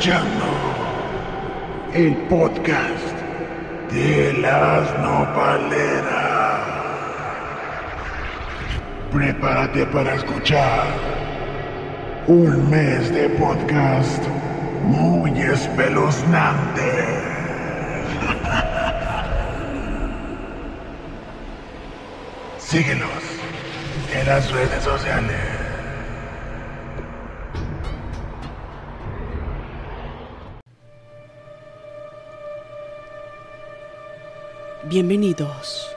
escuchando el podcast de las nopaleras. Prepárate para escuchar un mes de podcast muy espeluznante. Síguenos en las redes sociales. Bienvenidos.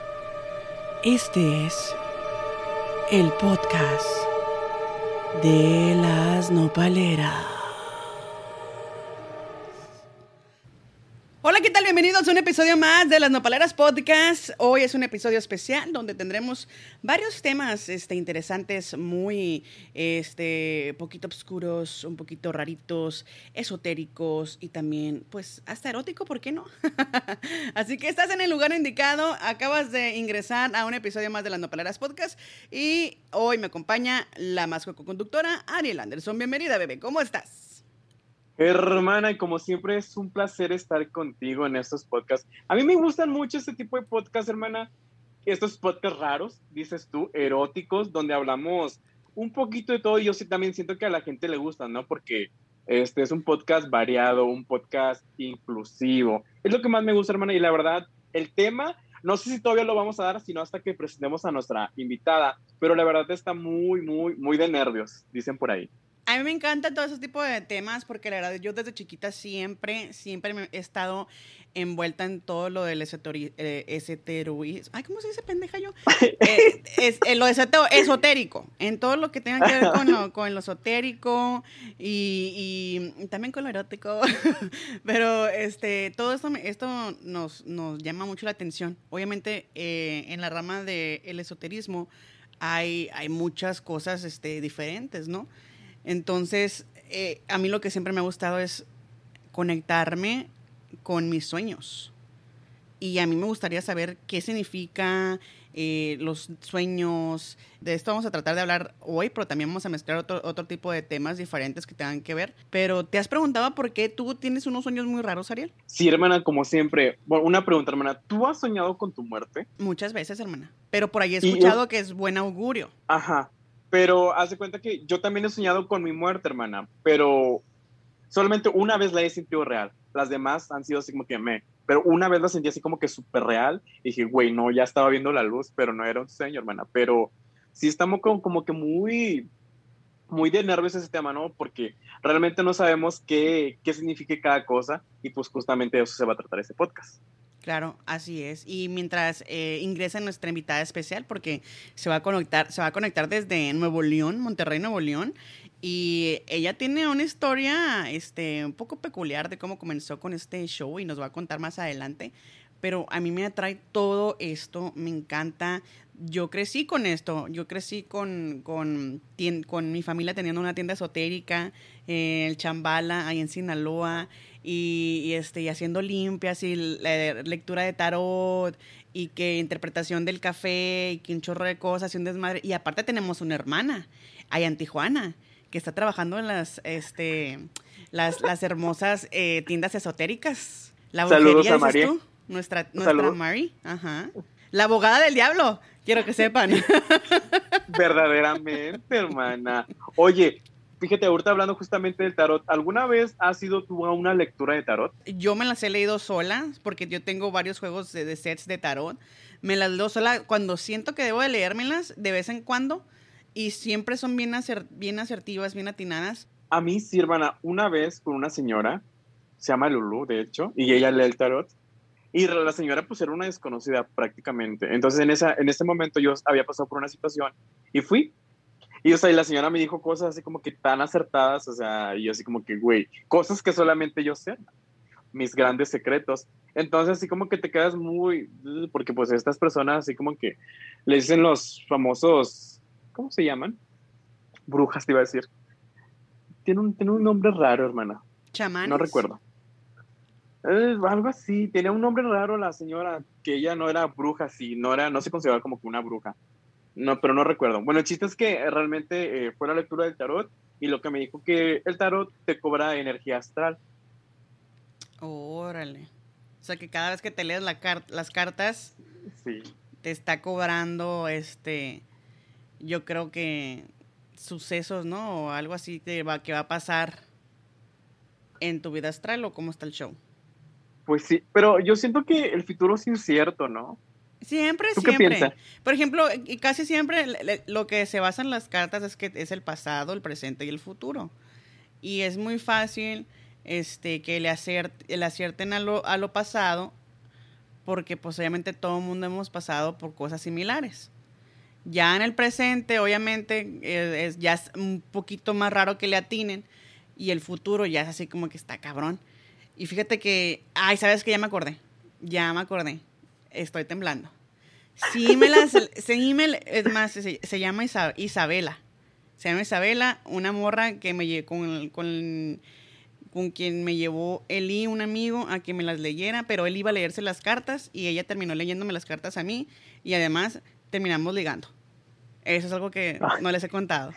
Este es el podcast de las nopaleras. Un episodio más de las Nopaleras Podcast. Hoy es un episodio especial donde tendremos varios temas este, interesantes, muy este, poquito oscuros, un poquito raritos, esotéricos y también, pues, hasta erótico, ¿por qué no? Así que estás en el lugar indicado, acabas de ingresar a un episodio más de las Nopaleras Podcast y hoy me acompaña la más conductora Ariel Anderson. Bienvenida, bebé, ¿cómo estás? Hermana, y como siempre es un placer estar contigo en estos podcasts. A mí me gustan mucho este tipo de podcasts, hermana. Estos podcasts raros, dices tú, eróticos, donde hablamos un poquito de todo. Yo sí también siento que a la gente le gusta, ¿no? Porque este es un podcast variado, un podcast inclusivo. Es lo que más me gusta, hermana. Y la verdad, el tema, no sé si todavía lo vamos a dar, sino hasta que presentemos a nuestra invitada. Pero la verdad está muy, muy, muy de nervios, dicen por ahí. A mí me encantan todo ese tipo de temas porque la verdad yo desde chiquita siempre, siempre me he estado envuelta en todo lo del eh, esoterismo. Ay, ¿cómo se dice pendeja yo? Eh, es, eh, lo esotérico, en todo lo que tenga que ver con lo, con lo esotérico y, y, también con lo erótico. Pero este, todo esto, esto nos, nos llama mucho la atención. Obviamente en la rama del esoterismo hay, hay muchas cosas este, diferentes, ¿no? Entonces, eh, a mí lo que siempre me ha gustado es conectarme con mis sueños. Y a mí me gustaría saber qué significa eh, los sueños. De esto vamos a tratar de hablar hoy, pero también vamos a mezclar otro, otro tipo de temas diferentes que tengan que ver. Pero ¿te has preguntado por qué tú tienes unos sueños muy raros, Ariel? Sí, hermana, como siempre. Bueno, una pregunta, hermana. ¿Tú has soñado con tu muerte? Muchas veces, hermana. Pero por ahí he escuchado que es buen augurio. Ajá. Pero haz de cuenta que yo también he soñado con mi muerte, hermana, pero solamente una vez la he sentido real. Las demás han sido así como que me. Pero una vez la sentí así como que súper real. Y dije, güey, no, ya estaba viendo la luz, pero no era un sueño, hermana. Pero sí estamos como, como que muy, muy de nervios ese tema, ¿no? Porque realmente no sabemos qué, qué significa cada cosa. Y pues justamente de eso se va a tratar ese podcast. Claro, así es. Y mientras eh, ingresa nuestra invitada especial, porque se va a conectar, se va a conectar desde Nuevo León, Monterrey, Nuevo León, y ella tiene una historia, este, un poco peculiar de cómo comenzó con este show y nos va a contar más adelante. Pero a mí me atrae todo esto, me encanta. Yo crecí con esto, yo crecí con, con, con mi familia teniendo una tienda esotérica, eh, el Chambala, ahí en Sinaloa y, este, y haciendo limpias y la lectura de tarot y que interpretación del café y que un chorro de cosas y un desmadre. Y aparte tenemos una hermana allá en Tijuana que está trabajando en las, este, las, las hermosas eh, tiendas esotéricas. La Saludos a María. Tú? Nuestra, nuestra Mari. Ajá. La abogada del diablo, quiero que sepan. Verdaderamente, hermana. Oye, Fíjate, ahorita hablando justamente del tarot, ¿alguna vez has ido tú a una lectura de tarot? Yo me las he leído sola, porque yo tengo varios juegos de, sets de tarot. Me las leo sola cuando siento que debo de leérmelas de vez en cuando y siempre son bien, bien asertivas, bien atinadas. A mí sí, hermana, una vez con una señora, se llama Lulu, de hecho, y ella lee el tarot. Y la señora pues era una desconocida prácticamente. Entonces en, esa, en ese momento yo había pasado por una situación y fui y, o sea, y la señora me dijo cosas así como que tan acertadas, o sea, y yo así como que, güey, cosas que solamente yo sé, mis grandes secretos. Entonces, así como que te quedas muy, porque pues estas personas así como que le dicen los famosos, ¿cómo se llaman? Brujas, te iba a decir. Tiene un, tiene un nombre raro, hermana. ¿Chamanes? No recuerdo. Eh, algo así, tenía un nombre raro la señora, que ella no era bruja, sí, no era, no se consideraba como que una bruja. No, pero no recuerdo. Bueno, el chiste es que realmente eh, fue la lectura del tarot y lo que me dijo que el tarot te cobra energía astral. Órale. O sea que cada vez que te lees la car- las cartas, Sí. te está cobrando este yo creo que sucesos, ¿no? O algo así que va, que va a pasar en tu vida astral o cómo está el show. Pues sí, pero yo siento que el futuro es incierto, ¿no? Siempre, ¿Tú qué siempre. piensas? Por ejemplo, y casi siempre lo que se basa en las cartas es que es el pasado, el presente y el futuro. Y es muy fácil este, que le, acier- le acierten a lo, a lo pasado, porque pues obviamente todo el mundo hemos pasado por cosas similares. Ya en el presente, obviamente, es, ya es un poquito más raro que le atinen, y el futuro ya es así como que está cabrón. Y fíjate que, ay, ¿sabes qué? Ya me acordé, ya me acordé, estoy temblando. Sí me las, sí me, es más, se, se llama Isa- Isabela. Se llama Isabela, una morra que me lle- con, con, con quien me llevó Eli, un amigo, a que me las leyera, pero él iba a leerse las cartas y ella terminó leyéndome las cartas a mí y además terminamos ligando. Eso es algo que no les he contado.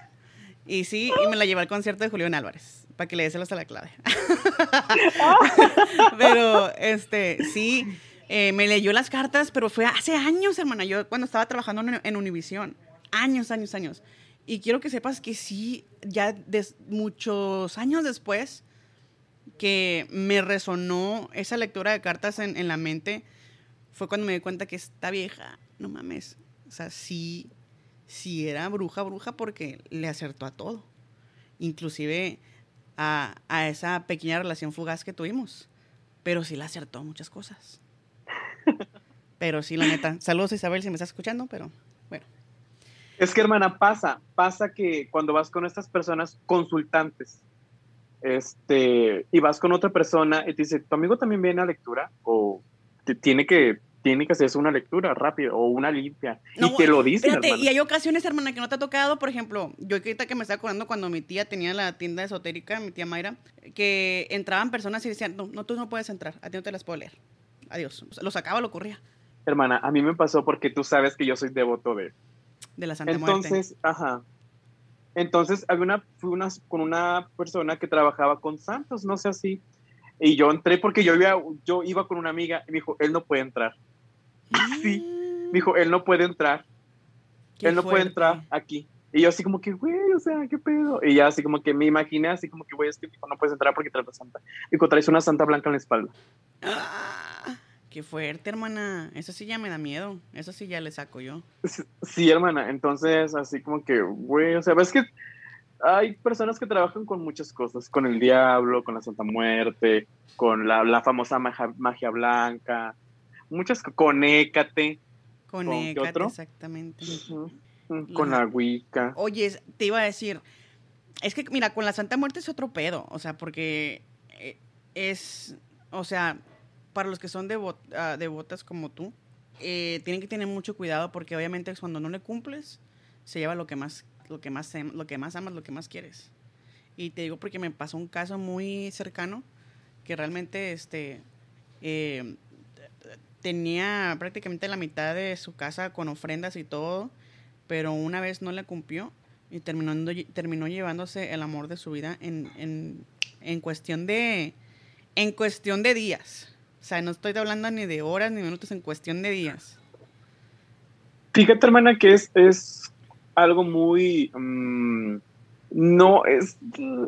Y sí, y me la llevé al concierto de Julián Álvarez, para que le déselos a la clave. pero, este, sí, eh, me leyó las cartas, pero fue hace años, hermana. Yo cuando estaba trabajando en, en Univisión. Años, años, años. Y quiero que sepas que sí, ya muchos años después, que me resonó esa lectura de cartas en, en la mente, fue cuando me di cuenta que esta vieja, no mames, o sea, sí, sí era bruja, bruja, porque le acertó a todo. Inclusive a, a esa pequeña relación fugaz que tuvimos. Pero sí le acertó a muchas cosas. Pero sí, la neta. Saludos Isabel si me estás escuchando, pero bueno. Es que, hermana, pasa, pasa que cuando vas con estas personas consultantes, este, y vas con otra persona y te dice, ¿tu amigo también viene a lectura? O te- tiene que, tiene que hacerse una lectura rápida o una limpia. No, y te lo dicen, hermana. y hay ocasiones, hermana, que no te ha tocado, por ejemplo, yo ahorita que me estaba acordando cuando mi tía tenía la tienda esotérica, mi tía Mayra, que entraban personas y decían, no, no, tú no puedes entrar, a ti no te las puedo leer. Adiós. Lo sacaba, lo corría Hermana, a mí me pasó porque tú sabes que yo soy devoto de... de la Santa Muerte. Entonces, ajá. Entonces, había una, fui una, con una persona que trabajaba con santos, no sé así. Y yo entré porque yo iba, yo iba con una amiga y me dijo, él no puede entrar. Sí, me dijo, él no puede entrar. Qué él no puede entrar aquí. Y yo así como que, güey, o sea, ¿qué pedo? Y ya así como que me imaginé así como que, güey, es que dijo, no puedes entrar porque traes la santa. Dijo, traes una santa blanca en la espalda. Ah, qué fuerte, hermana. Eso sí ya me da miedo. Eso sí ya le saco yo. Sí, hermana. Entonces, así como que, güey, o sea, ves que hay personas que trabajan con muchas cosas, con el diablo, con la Santa Muerte, con la, la famosa magia, magia blanca, muchas, con Écate, otro? exactamente. ujú, con la Wicca. Oye, te iba a decir, es que mira, con la Santa Muerte es otro pedo, o sea, porque eh, es, o sea, para los que son devo- ah, devotas como tú, eh, tienen que tener mucho cuidado porque obviamente cuando no le cumples, se lleva lo que más, lo que más, am- lo que más amas, lo que más quieres. Y te digo porque me pasó un caso muy cercano que realmente, este, eh, tenía prácticamente la mitad de su casa con ofrendas y todo, pero una vez no le cumplió y terminó, terminó llevándose el amor de su vida en, en, en cuestión de en cuestión de días. O sea, no estoy hablando ni de horas ni minutos, en cuestión de días. Fíjate, hermana, que es, es algo muy... mm, no, es,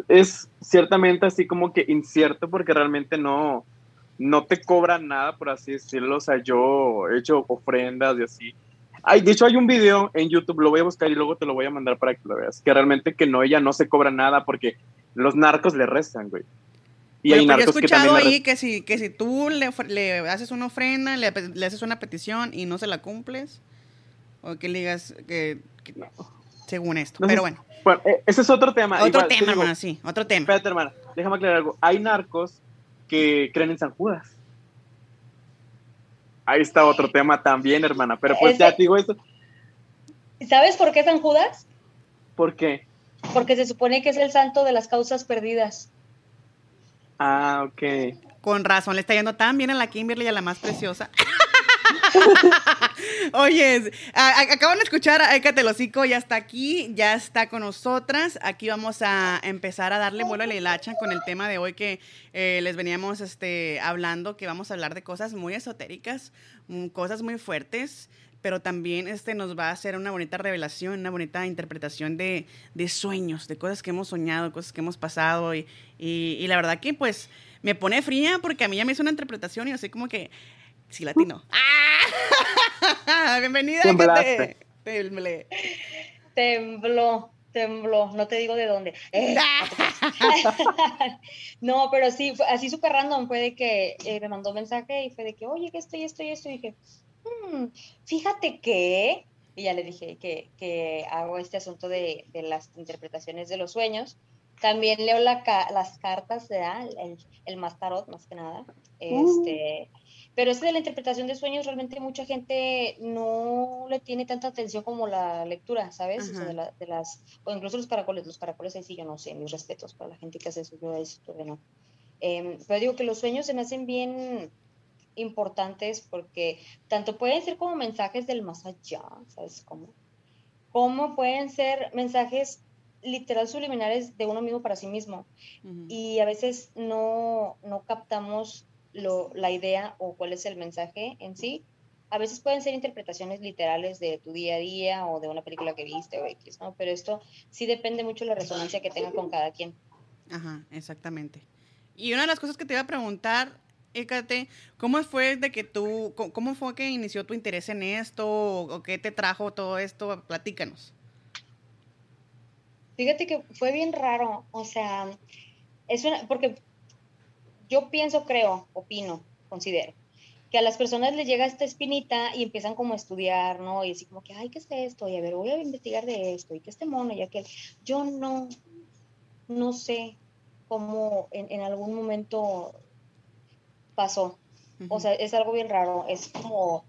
es ciertamente así como que incierto porque realmente no, no te cobran nada, por así decirlo. O sea, yo he hecho ofrendas y así. Ay, de hecho, hay un video en YouTube, lo voy a buscar y luego te lo voy a mandar para que lo veas. Que realmente que no, ella no se cobra nada porque los narcos le restan, güey. Y hay Bueno, pues yo he narcos que escuchado le ahí que si, que si tú le, le haces una ofrenda, le, le haces una petición y no se la cumples, o que le digas que, que- según esto. No sé Pero bueno, Bueno, eh, ese es otro tema. otro Igual, te tema, digo, hermano, sí, otro tema. Espérate, hermana, déjame aclarar algo. Hay narcos que creen en San Judas. Ahí está otro tema también, hermana. Pero pues Ese- ya te digo eso. ¿Sabes por qué San Judas? ¿Por qué? Porque se supone que es el santo de las causas perdidas. Ah, ok. Con razón, le está yendo tan bien a la Kimberly y a la más preciosa. Oye, acaban de escuchar a Eka Telocico, ya está aquí, ya está con nosotras. Aquí vamos a empezar a darle vuelo a la hilacha con el tema de hoy que eh, les veníamos este, hablando, que vamos a hablar de cosas muy esotéricas, mm, cosas muy fuertes, pero también este nos va a hacer una bonita revelación, una bonita interpretación de, sueños, de cosas que hemos soñado, cosas que hemos pasado y, y, la verdad que pues me pone fría porque a mí ya me hizo una interpretación y así como que sí latino. ¡Ah! Bienvenida. Temblé. Tembló, tembló, no te digo de dónde. Eh, no, pero sí, así súper random fue de que eh, me mandó mensaje y fue de que, oye, que estoy, estoy, esto, y dije, hmm, fíjate que, y ya le dije que, que hago este asunto de, de, las interpretaciones de los sueños. También leo la, las cartas, El, el más tarot, más que nada. Uh. Pero este de la interpretación de sueños, realmente mucha gente no le tiene tanta atención como la lectura, ¿sabes? O, sea, de, de, las, o incluso los caracoles, los caracoles ahí sí yo no sé, mis respetos para la gente que hace eso, yo eso todavía no. Eh, pero digo que los sueños se me hacen bien importantes porque tanto pueden ser como mensajes del más allá, ¿sabes cómo? Como pueden ser mensajes literal subliminares de uno mismo para sí mismo. Y a veces no, no captamos lo, la idea o cuál es el mensaje en sí. A veces pueden ser interpretaciones literales de tu día a día o de una película que viste o X, ¿no? Pero esto sí depende mucho de la resonancia que tenga con cada quien. Ajá, exactamente. Y una de las cosas que te iba a preguntar Écate, ¿cómo fue de que tú, cómo fue que inició tu interés en esto o, qué te trajo todo esto? Platícanos. Fíjate que fue bien raro, o sea, es una, porque yo pienso, creo, opino, considero, que a las personas les llega esta espinita y empiezan como a estudiar, ¿no? Y así como que, ay, ¿qué es esto? Y a ver, voy a investigar de esto, y que este mono, y aquel. Yo no, no sé cómo en, en algún momento pasó. O sea, es algo bien raro. Es como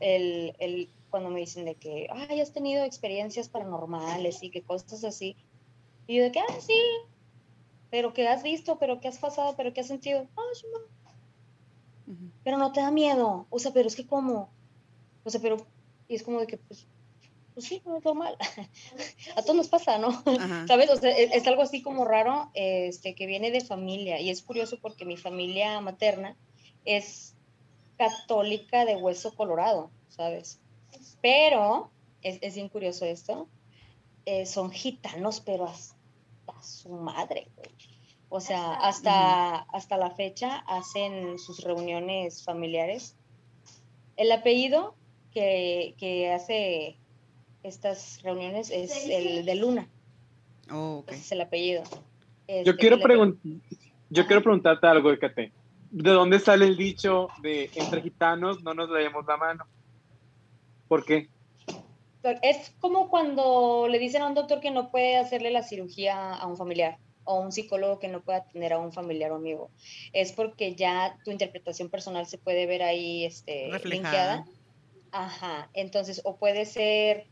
el, el, cuando me dicen de que, ay, has tenido experiencias paranormales y que cosas así. Y yo de que, ah, sí, pero que has visto, pero que has pasado, pero que has sentido. Pero no te da miedo. O sea, pero es que como, o sea, pero, y es como de que, pues, pues sí, no es normal. a todos nos pasa, ¿no? ¿Sabes? O sea, es, es, algo así como raro, este, que viene de familia. Y es curioso porque mi familia materna es católica de hueso colorado, ¿sabes? Pero, es, es bien curioso esto, eh, son gitanos, pero hasta su madre, güey. O sea, hasta, hasta la fecha hacen sus reuniones familiares. El apellido que, que hace estas reuniones es el de Luna. Oh, es el apellido. yo quiero, yo quiero preguntarte algo, Ecate. ¿De dónde sale el dicho de entre gitanos no nos leemos la mano? ¿Por qué? Es como cuando le dicen a un doctor que no puede hacerle la cirugía a un familiar o un psicólogo que no pueda atender a un familiar o amigo. Es porque ya tu interpretación personal se puede ver ahí este, Reflejada. Ajá, entonces, o puede ser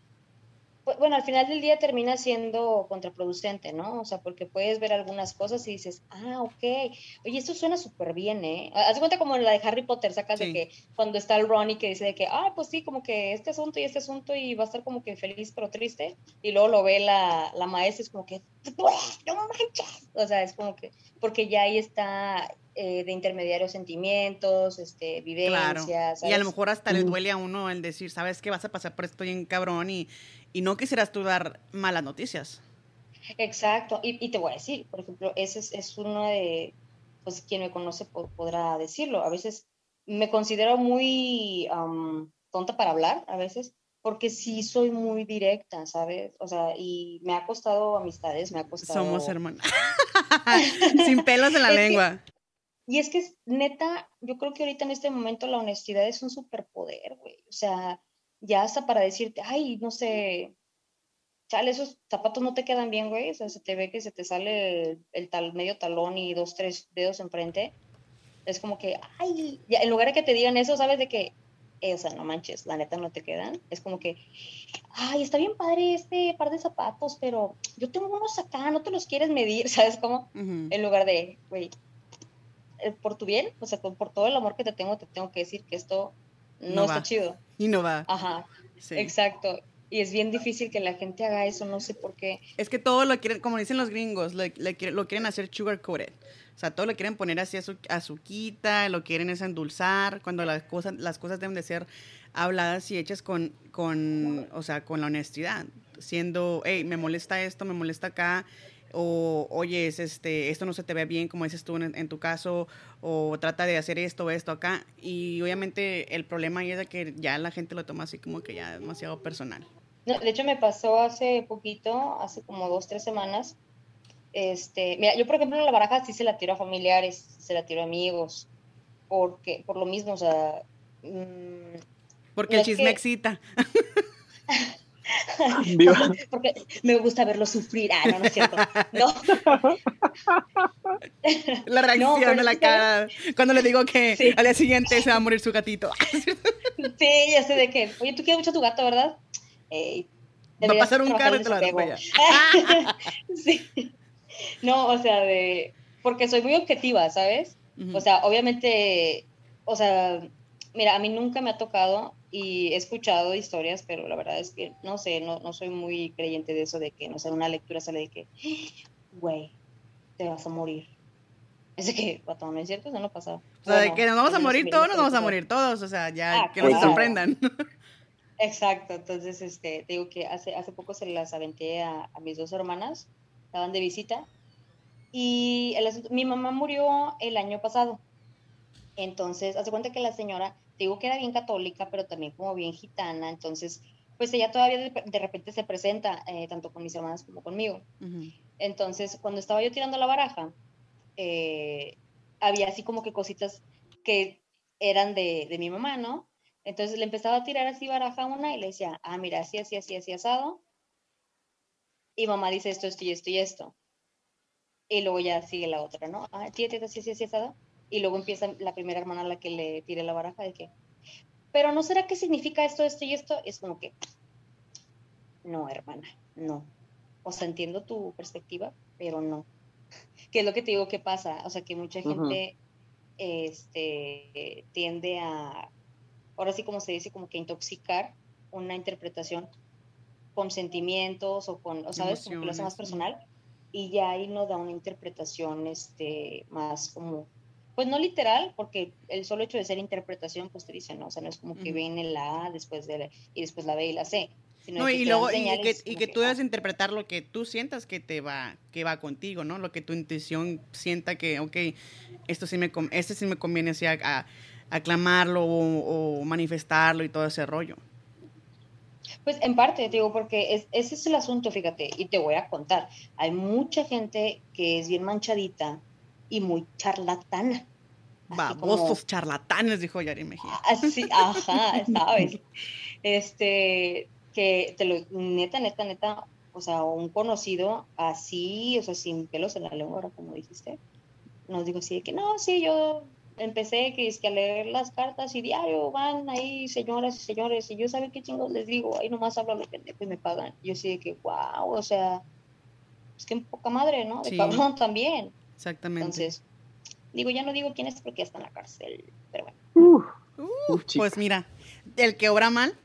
bueno, al final del día termina siendo contraproducente, ¿no? O sea, porque puedes ver algunas cosas y dices, ah, ok, oye, esto suena súper bien, ¿eh? Haz cuenta como en la de Harry Potter, sacas de que cuando está el Ronnie que dice de que, ah, pues sí, como que este asunto y este asunto y va a estar como que feliz pero triste, y luego lo ve la, la maestra, es como que, no manches, o sea, es como que, porque ya ahí está eh, de intermediarios sentimientos, este, vivencias. Y a lo mejor hasta le duele a uno el decir, sabes que vas a pasar por esto bien cabrón y, y no quisieras tú dar malas noticias. Exacto, y, te voy a decir, por ejemplo, ese es, uno de, pues quien me conoce podrá decirlo, a veces me considero muy tonta para hablar, a veces, porque sí soy muy directa, ¿sabes? O sea, y me ha costado amistades, me ha costado... Somos hermanas. Sin pelos en la lengua. y es que neta, yo creo que ahorita en este momento la honestidad es un superpoder, güey. O sea, ya hasta para decirte, ay, no sé, chale, esos zapatos no te quedan bien, güey. O sea, se te ve que se te sale el, tal, medio talón y dos, tres dedos enfrente. Es como que, ay, ya, en lugar de que te digan eso, sabes de que, eh, o sea, no manches, la neta no te quedan. Es como que, ay, está bien padre este par de zapatos, pero yo tengo unos acá, no te los quieres medir, ¿sabes cómo? En lugar de, güey, eh, por tu bien, o sea, por, todo el amor que te tengo, te tengo que decir que esto no, está chido. Y no va. Ajá, Sí. exacto. Y es bien difícil que la gente haga eso, no sé por qué. Es que todo lo quieren, como dicen los gringos, quiere- lo quieren hacer sugar coated. O sea, todo lo quieren poner así azu- azuquita, lo quieren es endulzar, cuando las cosas, las cosas deben de ser habladas y hechas con, con, o sea, con la honestidad. Siendo, hey, me molesta esto, me molesta acá, o oye, es este, esto no se te ve bien, como dices tú en, en tu caso, o trata de hacer esto esto acá. Y obviamente el problema ahí es de que ya la gente lo toma así como que ya demasiado personal. No, de hecho, me pasó hace poquito, hace como dos, tres semanas. Este, mira, yo por ejemplo la baraja sí se la tiro a familiares, se la tiro a amigos, porque por lo mismo, o sea, mm, Porque No, el chisme que- excita. Viva. porque me gusta verlo sufrir. Ah, no, no es cierto. No, La reacción de la cara cuando le digo que Sí. al día siguiente se va a morir su gatito. sí, ya sé de qué. Oye, tú quieres mucho a tu gato, ¿verdad? Va a pasar un carro y te lo atropella. sí. No, o sea, de. Porque soy muy objetiva, ¿sabes? O sea, obviamente, o sea, mira, a mí nunca me ha tocado y he escuchado historias, pero la verdad es que no sé, no, no soy muy creyente de eso de que, no sé, una lectura sale de que, güey, te vas a morir. Es de que, pato, no es cierto, eso no pasa. o sea, de Bueno, que nos vamos a morir todos, nos vamos a morir todos. O sea, ya Ah, que nos claro. sorprendan. Exacto, entonces, este, te digo que hace, hace poco se las aventé a, a mis dos hermanas, estaban de visita, y el asunto- mi mamá murió el año pasado. Entonces, hace cuenta que la señora, digo que era bien católica, pero también como bien gitana, entonces, pues ella todavía de, de repente se presenta, eh, tanto con mis hermanas como conmigo. Entonces, cuando estaba yo tirando la baraja, eh, había así como que cositas que eran de, de mi mamá, ¿no? Entonces le empezaba a tirar así baraja a una y le decía, ah, mira, así, así, así, así, asado. Y mamá dice esto, esto y esto y esto. Y luego ya sigue la otra, ¿no? Ah, tía, tía, así, así, así, asado. Y luego empieza la primera hermana a la que le tire la baraja de que, pero ¿no será que significa esto, esto y esto? Es como que, no, hermana, no. O sea, entiendo tu perspectiva, pero no. ¿Qué es lo que te digo que pasa? O sea, que mucha gente este, tiende a, ahora sí como se dice, como que intoxicar una interpretación con sentimientos o con, o sabes, como que lo hace más personal y ya ahí nos da una interpretación este, más como, pues no literal, porque el solo hecho de ser interpretación, pues te dice, no, o sea, no es como que viene la A después de la, y después la B y la C. sino No, que y luego, y que, y que tú debes ah, interpretar lo que tú sientas que te va, que va contigo, ¿no? Lo que tu intuición sienta que, ok, esto sí me, este sí me conviene así a, a- aclamarlo o, o manifestarlo y todo ese rollo. Pues en parte, te digo, porque es- ese es el asunto, fíjate, y te voy a contar. Hay mucha gente que es bien manchadita y muy charlatana. Así como- Babosos charlatanes, dijo Yari Mejía. Así, ajá, sabes. Este, que te lo, neta, neta, neta, o sea, un conocido así, o sea, sin pelos en la lengua, ahora como dijiste, nos dijo así de que no, sí, yo empecé que es que a leer las cartas y diario van ahí señoras y señores, y yo sabe qué chingos les digo, ahí nomás hablo lo pendejo y me pagan. Yo así de que, wow, o sea, es que en poca madre, ¿no? De Sí. cabrón también. Exactamente. Entonces, digo, ya no digo quién es porque ya está en la cárcel, pero bueno. Uf, Uh, Uf, pues mira, el que obra mal,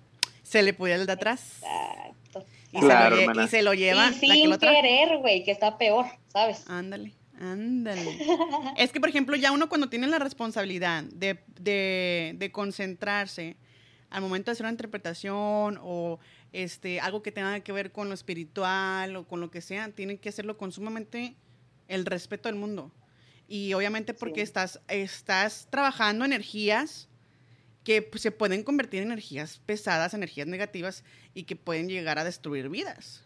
se le puede el de atrás Exacto. y, Claro, se, lo, y se lo lleva y la que sin querer, güey, que está peor, ¿sabes? Ándale, ándale. Es que, por ejemplo, ya uno cuando tiene la responsabilidad de, de, de concentrarse al momento de hacer una interpretación o este, algo que tenga que ver con lo espiritual o con lo que sea, tienen que hacerlo con sumamente el respeto del mundo. Y obviamente porque Sí. estás, estás trabajando energías que pues, se pueden convertir en energías pesadas, energías negativas y que pueden llegar a destruir vidas.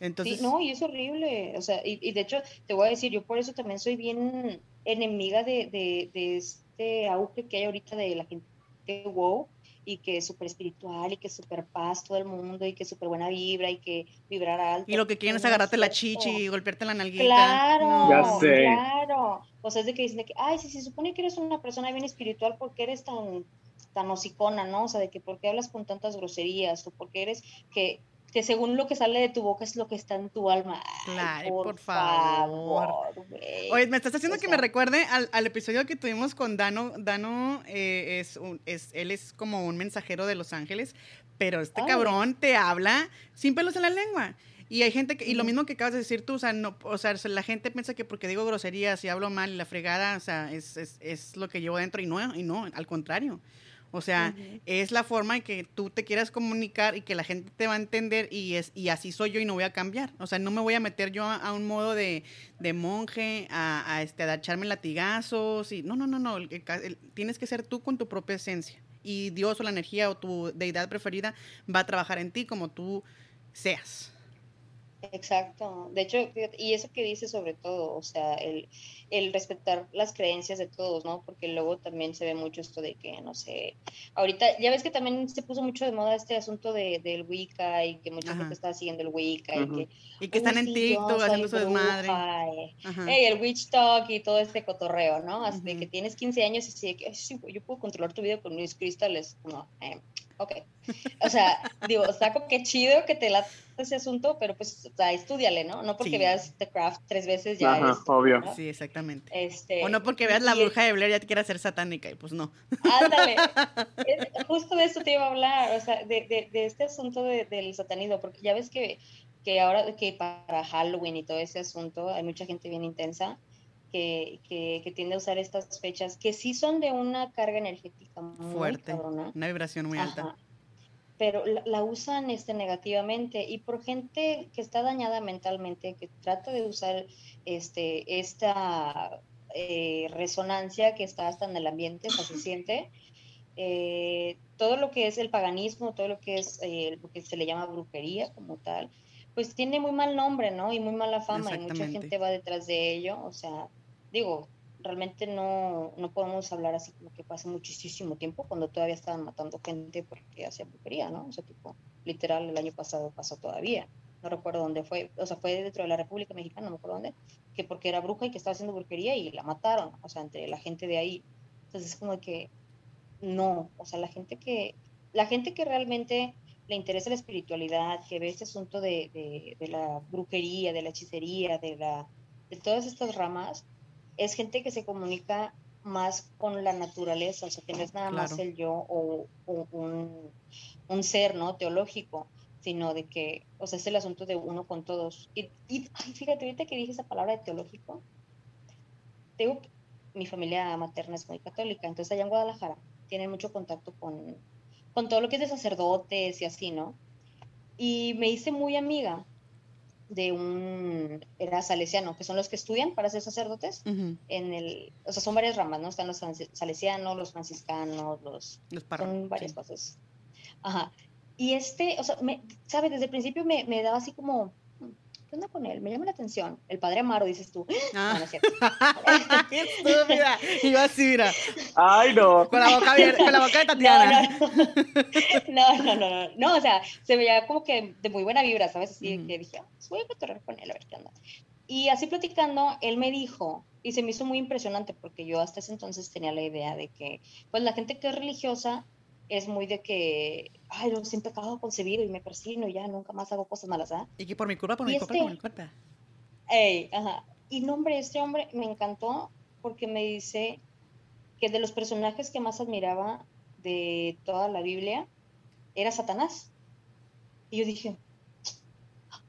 Entonces, sí, no, y es horrible. O sea, y, y de hecho, te voy a decir, yo por eso también soy bien enemiga de, de, de este auge que hay ahorita de la gente wow y que es súper espiritual y que es súper paz todo el mundo y que es súper buena vibra y que vibrar alto. Y lo que quieren es agarrarte la chichi y golpearte la nalguita. Claro, No. Ya sé. claro. O sea, es de que dicen de que, ay, si se supone que eres una persona bien espiritual, ¿por qué eres tan, tan hocicona, no? O sea, de que por qué hablas con tantas groserías o por qué eres que, que según lo que sale de tu boca es lo que está en tu alma. Claro, por, favor. Oye, me estás haciendo que me recuerde al, episodio que tuvimos con Dano. Dano eh, es, un, es, él es como un mensajero de Los Ángeles, pero este cabrón te habla sin pelos en la lengua. Y hay gente que, y lo mismo que acabas de decir tú, o sea, no, o sea, la gente piensa que porque digo groserías y hablo mal y la fregada, o sea, es, es, es lo que llevo dentro y no, y no, al contrario. O sea, es la forma en que tú te quieras comunicar y que la gente te va a entender y, es, y así soy yo y no voy a cambiar. O sea, no me voy a meter yo a, un modo de, monje, a, este, a echarme latigazos. Y, no, no, no, no. tienes que ser tú con tu propia esencia. Y Dios o la energía o tu deidad preferida va a trabajar en ti como tú seas. Exacto. De hecho, y eso que dice sobre todo, o sea, el, el, respetar las creencias de todos, ¿no? Porque luego también se ve mucho esto de que, no sé, ahorita, ya ves que también se puso mucho de moda este asunto de, del Wicca y que mucha gente está siguiendo el Wicca y que... Y que están en TikTok haciendo su desmadre. Hey, el witch talk y todo este cotorreo, ¿no? De que tienes 15 años y así de que, sí, yo puedo controlar tu vida con mis cristales. No, eh, ok. O sea, digo, saco qué chido que te la ese asunto, pero pues, o sea, estudiale, ¿no? No porque veas The Craft tres veces ya. Ajá, obvio. Sí, exactamente. Este, o no porque veas la bruja de Blair ya te quiera hacer satánica, y pues no. Ándale. justo de esto te iba a hablar, o sea, de, de, de este asunto del satanismo, porque ya ves que, que ahora que para Halloween y todo ese asunto hay mucha gente bien intensa. Que, que, que, tiende a usar estas fechas que sí son de una carga energética muy fuerte, una vibración muy alta. Pero la, usan este, negativamente. Y por gente que está dañada mentalmente, que trata de usar este, esta eh, resonancia que está hasta en el ambiente, se siente, eh, todo lo que es el paganismo, todo lo que es eh, lo que se le llama brujería como tal, pues tiene muy mal nombre, ¿no? Y muy mala fama y mucha gente va detrás de ello, o sea, digo, realmente no, no podemos hablar así como que pasa muchísimo tiempo cuando todavía estaban matando gente porque hacía brujería, ¿no? O sea, tipo, literal, el año pasado pasó todavía. No recuerdo dónde fue, o sea, fue dentro de la República Mexicana, no me acuerdo dónde, que porque era bruja y que estaba haciendo brujería y la mataron, o sea, entre la gente de ahí. Entonces es como que no, o sea, la gente que, la gente que realmente le interesa la espiritualidad, que ve este asunto de, de, de la brujería, de la hechicería, de, la, de todas estas ramas, es gente que se comunica más con la naturaleza, o sea, que no es nada más el yo o, un, ser, ¿no? Teológico, sino de que, o sea, es el asunto de uno con todos. Y, fíjate, ahorita que dije esa palabra de teológico, tengo, mi familia materna es muy católica, entonces allá en Guadalajara tienen mucho contacto con, con todo lo que es de sacerdotes y así, ¿no? Y me hice muy amiga de un, era salesiano, que son los que estudian para ser sacerdotes, en el, o sea, son varias ramas, ¿no? Están los salesianos, los franciscanos, los, los son varias cosas. Ajá. Y este, o sea, me, ¿sabes? Desde el principio me, me daba así como, ¿qué onda con él? Me llama la atención. El padre Amaro, dices tú. Ah. No, no es cierto. Qué estúpida. Y yo así, mira. Ay, no. Con la boca abierta, con la boca de Tatiana. No no. no, no, no, o sea, se veía como que de muy buena vibra, ¿sabes? Así que dije, pues voy a cotorrear con él, a ver qué onda. Y así platicando, él me dijo, y se me hizo muy impresionante porque yo hasta ese entonces tenía la idea de que, pues la gente que es religiosa es muy de que, ay, lo siempre acabo concebido y me persino y ya nunca más hago cosas malas, ¿ah? Y que por mi culpa, por mi culpa, por mi este culpa. Ey, ajá. Y no, hombre, este hombre me encantó porque me dice que de los personajes que más admiraba de toda la Biblia era Satanás. Y yo dije,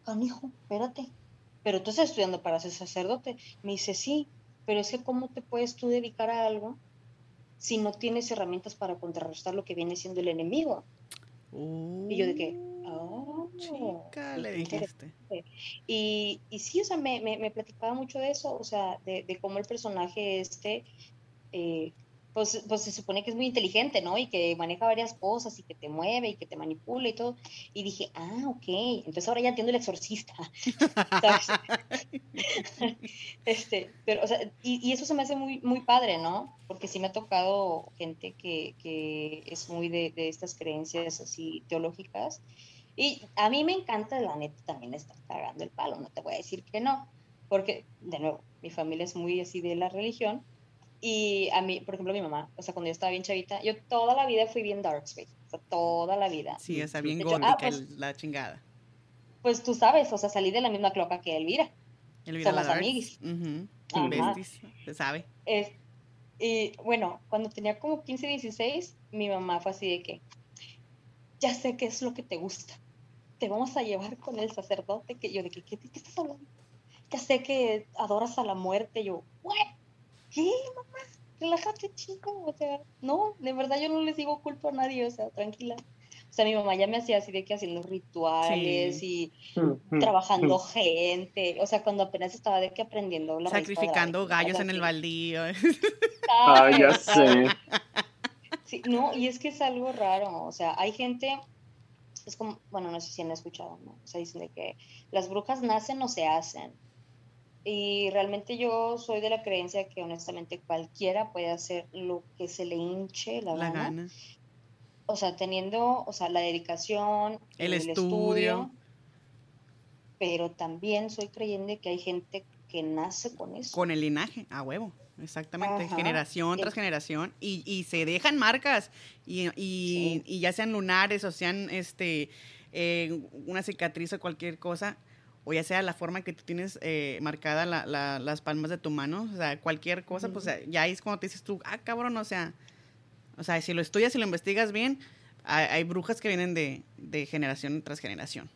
canijo, espérate. Pero tú estás estudiando para ser sacerdote. Me dice, sí, pero es que ¿cómo te puedes tú dedicar a algo si no tienes herramientas para contrarrestar lo que viene siendo el enemigo. y yo de que, oh, chica, le dijiste. Y, y sí, o sea, me, me, platicaba mucho de eso, o sea, de, de cómo el personaje este eh, pues, pues, se supone que es muy inteligente, ¿no? Y que maneja varias cosas y que te mueve y que te manipula y todo. Y dije, ah, ok, entonces ahora ya entiendo el exorcista. este, pero, o sea, y, eso se me hace muy, muy padre, ¿no? Porque sí me ha tocado gente que, que es muy de, de estas creencias así teológicas. Y a mí me encanta, la neta, también estar cagando el palo, no te voy a decir que no, porque, de nuevo, mi familia es muy así de la religión, y a mí, por ejemplo, mi mamá, o sea, cuando yo estaba bien chavita, yo toda la vida fui bien dark space, o sea, toda la vida. Sí, o sea, bien gótica, ah, pues la chingada. pues tú sabes, o sea, salí de la misma cloaca que Elvira. Elvira Somos amiguis. Ajá. Besties, se sabe. Es- y bueno, cuando tenía como 15, 16, mi mamá fue así de que, ya sé qué es lo que te gusta. Te vamos a llevar con el sacerdote. Que yo, de que, ¿qué, qué estás hablando? Ya sé que adoras a la muerte. Yo, ¿what? ¿Qué, mamá? Relájate, chico. O sea, no, de verdad yo no les digo culpa a nadie. O sea, tranquila. O sea, mi mamá ya me hacía así de que haciendo rituales y Mm, trabajando gente. O sea, cuando apenas estaba de que aprendiendo la Sacrificando cuadrada, gallos en el sí. baldío. Ah, ya sé. Sí, no, y es que es algo raro, o sea, hay gente, es como, bueno, no sé si han escuchado, ¿no? O sea, dicen de que las brujas nacen o se hacen. Y realmente yo soy de la creencia que honestamente cualquiera puede hacer lo que se le hinche la, La gana. O sea, teniendo, o sea, la dedicación, El estudio. pero también soy creyente que hay gente que nace con eso. Con el linaje, a huevo. Exactamente, Ajá. generación tras Eh. generación y, y se dejan marcas y, y- Sí. y ya sean lunares o sean este eh, una cicatriz o cualquier cosa o ya sea la forma que tú tienes eh, marcada la- la- las palmas de tu mano, o sea, cualquier cosa, pues ya ahí es cuando te dices tú, ah, cabrón, o sea, o sea, si lo estudias y lo investigas bien, hay, hay brujas que vienen de, de generación tras generación.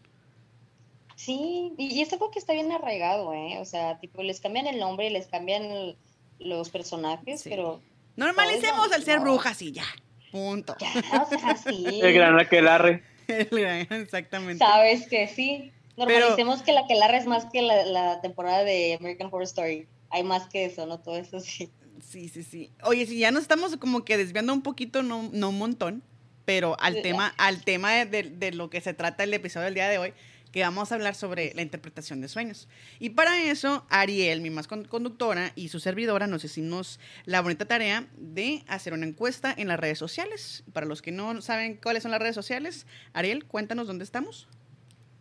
Sí, y, y es algo que está bien arraigado, ¿eh? O sea, tipo, les cambian el nombre y les cambian el- los personajes, Sí. pero Normalicemos el ser no. brujas y ya, punto. ya, o sea, sí. El gran aquelarre. Exactamente. Sabes que sí. Normalicemos que la que es más que la, la temporada de American Horror Story. Hay más que eso, ¿no? Todo eso sí. Sí, sí, sí. Oye, si ya nos estamos como que desviando un poquito, no, no un montón, pero al Sí. tema, al tema de, de- de lo que se trata el episodio del día de hoy, que vamos a hablar sobre la interpretación de sueños. Y para eso, Ariel, mi más con- conductora, y su servidora nos hicimos la bonita tarea de hacer una encuesta en las redes sociales. Para los que no saben cuáles son las redes sociales, Ariel, cuéntanos dónde estamos.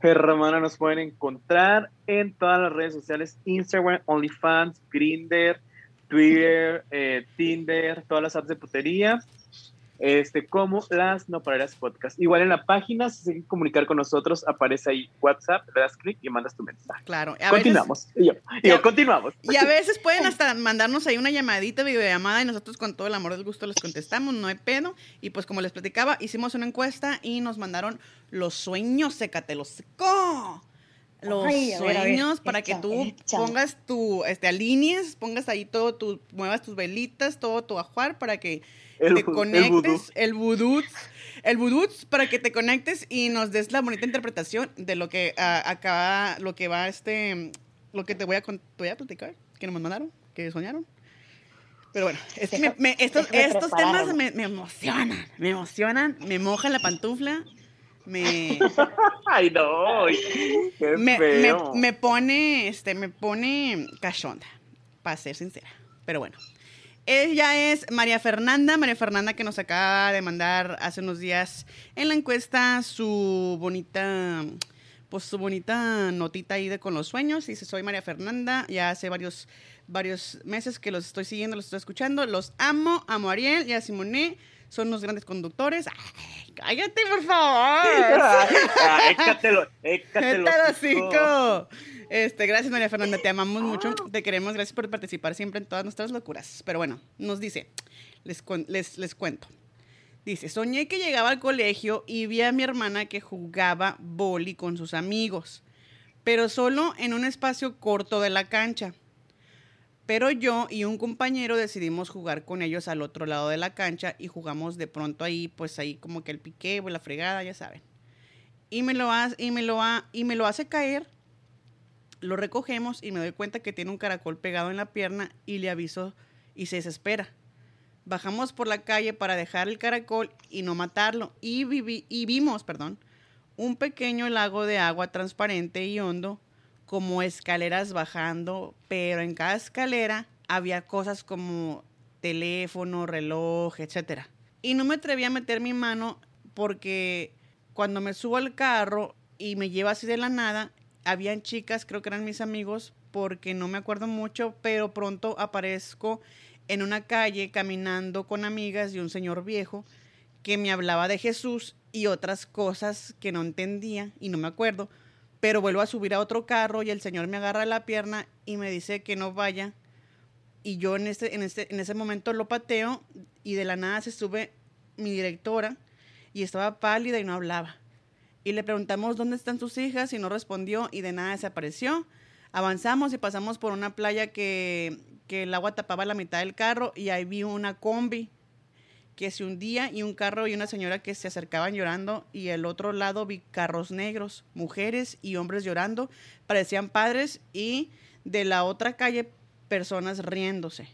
Hermana, nos pueden encontrar en todas las redes sociales: Instagram, OnlyFans, Grindr, Twitter, eh, Tinder, todas las apps de putería, este, como las No Paradas Podcast. Igual en la página, si se quieren comunicar con nosotros, aparece ahí WhatsApp, le das clic y mandas tu mensaje. Claro. a veces- continuamos. Y yo, y yo, Ya- continuamos. Y a veces pueden hasta mandarnos ahí una llamadita, videollamada, y nosotros con todo el amor del gusto les contestamos, no hay pedo. Y pues como les platicaba, hicimos una encuesta y nos mandaron los sueños, sécate los secó. Los Ay, a ver, sueños para que echa, tú echa. pongas tu, este, alinees, pongas ahí todo, tu, muevas tus velitas, todo tu ajuar para que El, te conectes, el vudú, el vudú para que te conectes y nos des la bonita interpretación de lo que ah, acaba, lo que va este, lo que te voy a, te voy a platicar, que nos mandaron, que soñaron. Pero bueno, es que me- me- estos, estos temas me, me emocionan, me emocionan, me mojan la pantufla, me, Ay, no. Qué me, me pone, este, me pone cachonda, para ser sincera. Pero bueno. Ella es María Fernanda, María Fernanda que nos acaba de mandar hace unos días en la encuesta su bonita, pues su bonita notita ahí de con los sueños. Dice, soy María Fernanda, ya hace varios, varios meses que los estoy siguiendo, los estoy escuchando, los amo, amo a Ariel y a Simone, son unos grandes conductores. Ay, cállate, por favor. Écatelo, écatelo. ¡Vete al hocico! Este, gracias María Fernanda, te amamos mucho, te queremos, gracias por participar siempre en todas nuestras locuras. Pero bueno, nos dice, les, les, les cuento. Dice, soñé que llegaba al colegio y vi a mi hermana que jugaba boli con sus amigos, pero solo en un espacio corto de la cancha. Pero yo y un compañero decidimos jugar con ellos al otro lado de la cancha y jugamos de pronto ahí, pues ahí como que el piqué, la fregada, ya saben y me lo hace, y me lo ha- y me lo hace caer. Lo recogemos y me doy cuenta que tiene un caracol pegado en la pierna y le aviso y se desespera. Bajamos por la calle para dejar el caracol y no matarlo y, y vimos, perdón, un pequeño lago de agua transparente y hondo como escaleras bajando, pero en cada escalera había cosas como teléfono, reloj, etcétera. Y no me atreví a meter mi mano porque cuando me subo al carro y me lleva así de la nada, habían chicas, creo que eran mis amigos, porque no me acuerdo mucho, pero pronto aparezco en una calle caminando con amigas y un señor viejo que me hablaba de Jesús y otras cosas que no entendía y no me acuerdo, pero vuelvo a subir a otro carro y el señor me agarra la pierna y me dice que no vaya. Y yo en, este, en, este, en ese momento lo pateo y de la nada se sube mi directora y estaba pálida y no hablaba. Y le preguntamos dónde están sus hijas y no respondió y de nada desapareció. Avanzamos y pasamos por una playa que, que el agua tapaba la mitad del carro y ahí vi una combi que se hundía y un carro y una señora que se acercaban llorando y el otro lado vi carros negros, mujeres y hombres llorando, parecían padres y de la otra calle personas riéndose.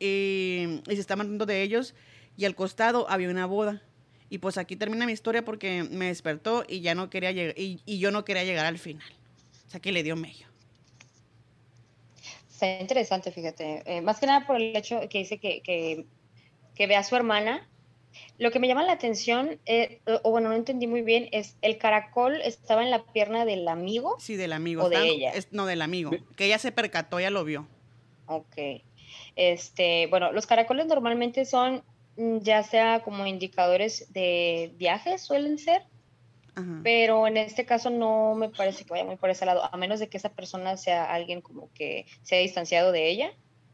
Y, se estaban riendo de ellos y al costado había una boda. Y pues aquí termina mi historia porque me despertó y ya no quería llegar, y, yo no quería llegar al final. O sea que le dio medio. Está interesante, fíjate. Eh, más que nada por el hecho que dice que que ve a su hermana. Lo que me llama la atención, eh, o bueno, no entendí muy bien, es el caracol estaba en la pierna del amigo. Sí, del amigo. O de ella. es- no, del amigo. Que ella se percató, ya lo vio. Ok. Este, bueno, los caracoles normalmente son mm, ya sea como indicadores de viajes, suelen ser, Ajá. pero en este caso no me parece que vaya muy por ese lado, a menos de que esa persona sea alguien como que se haya distanciado de ella,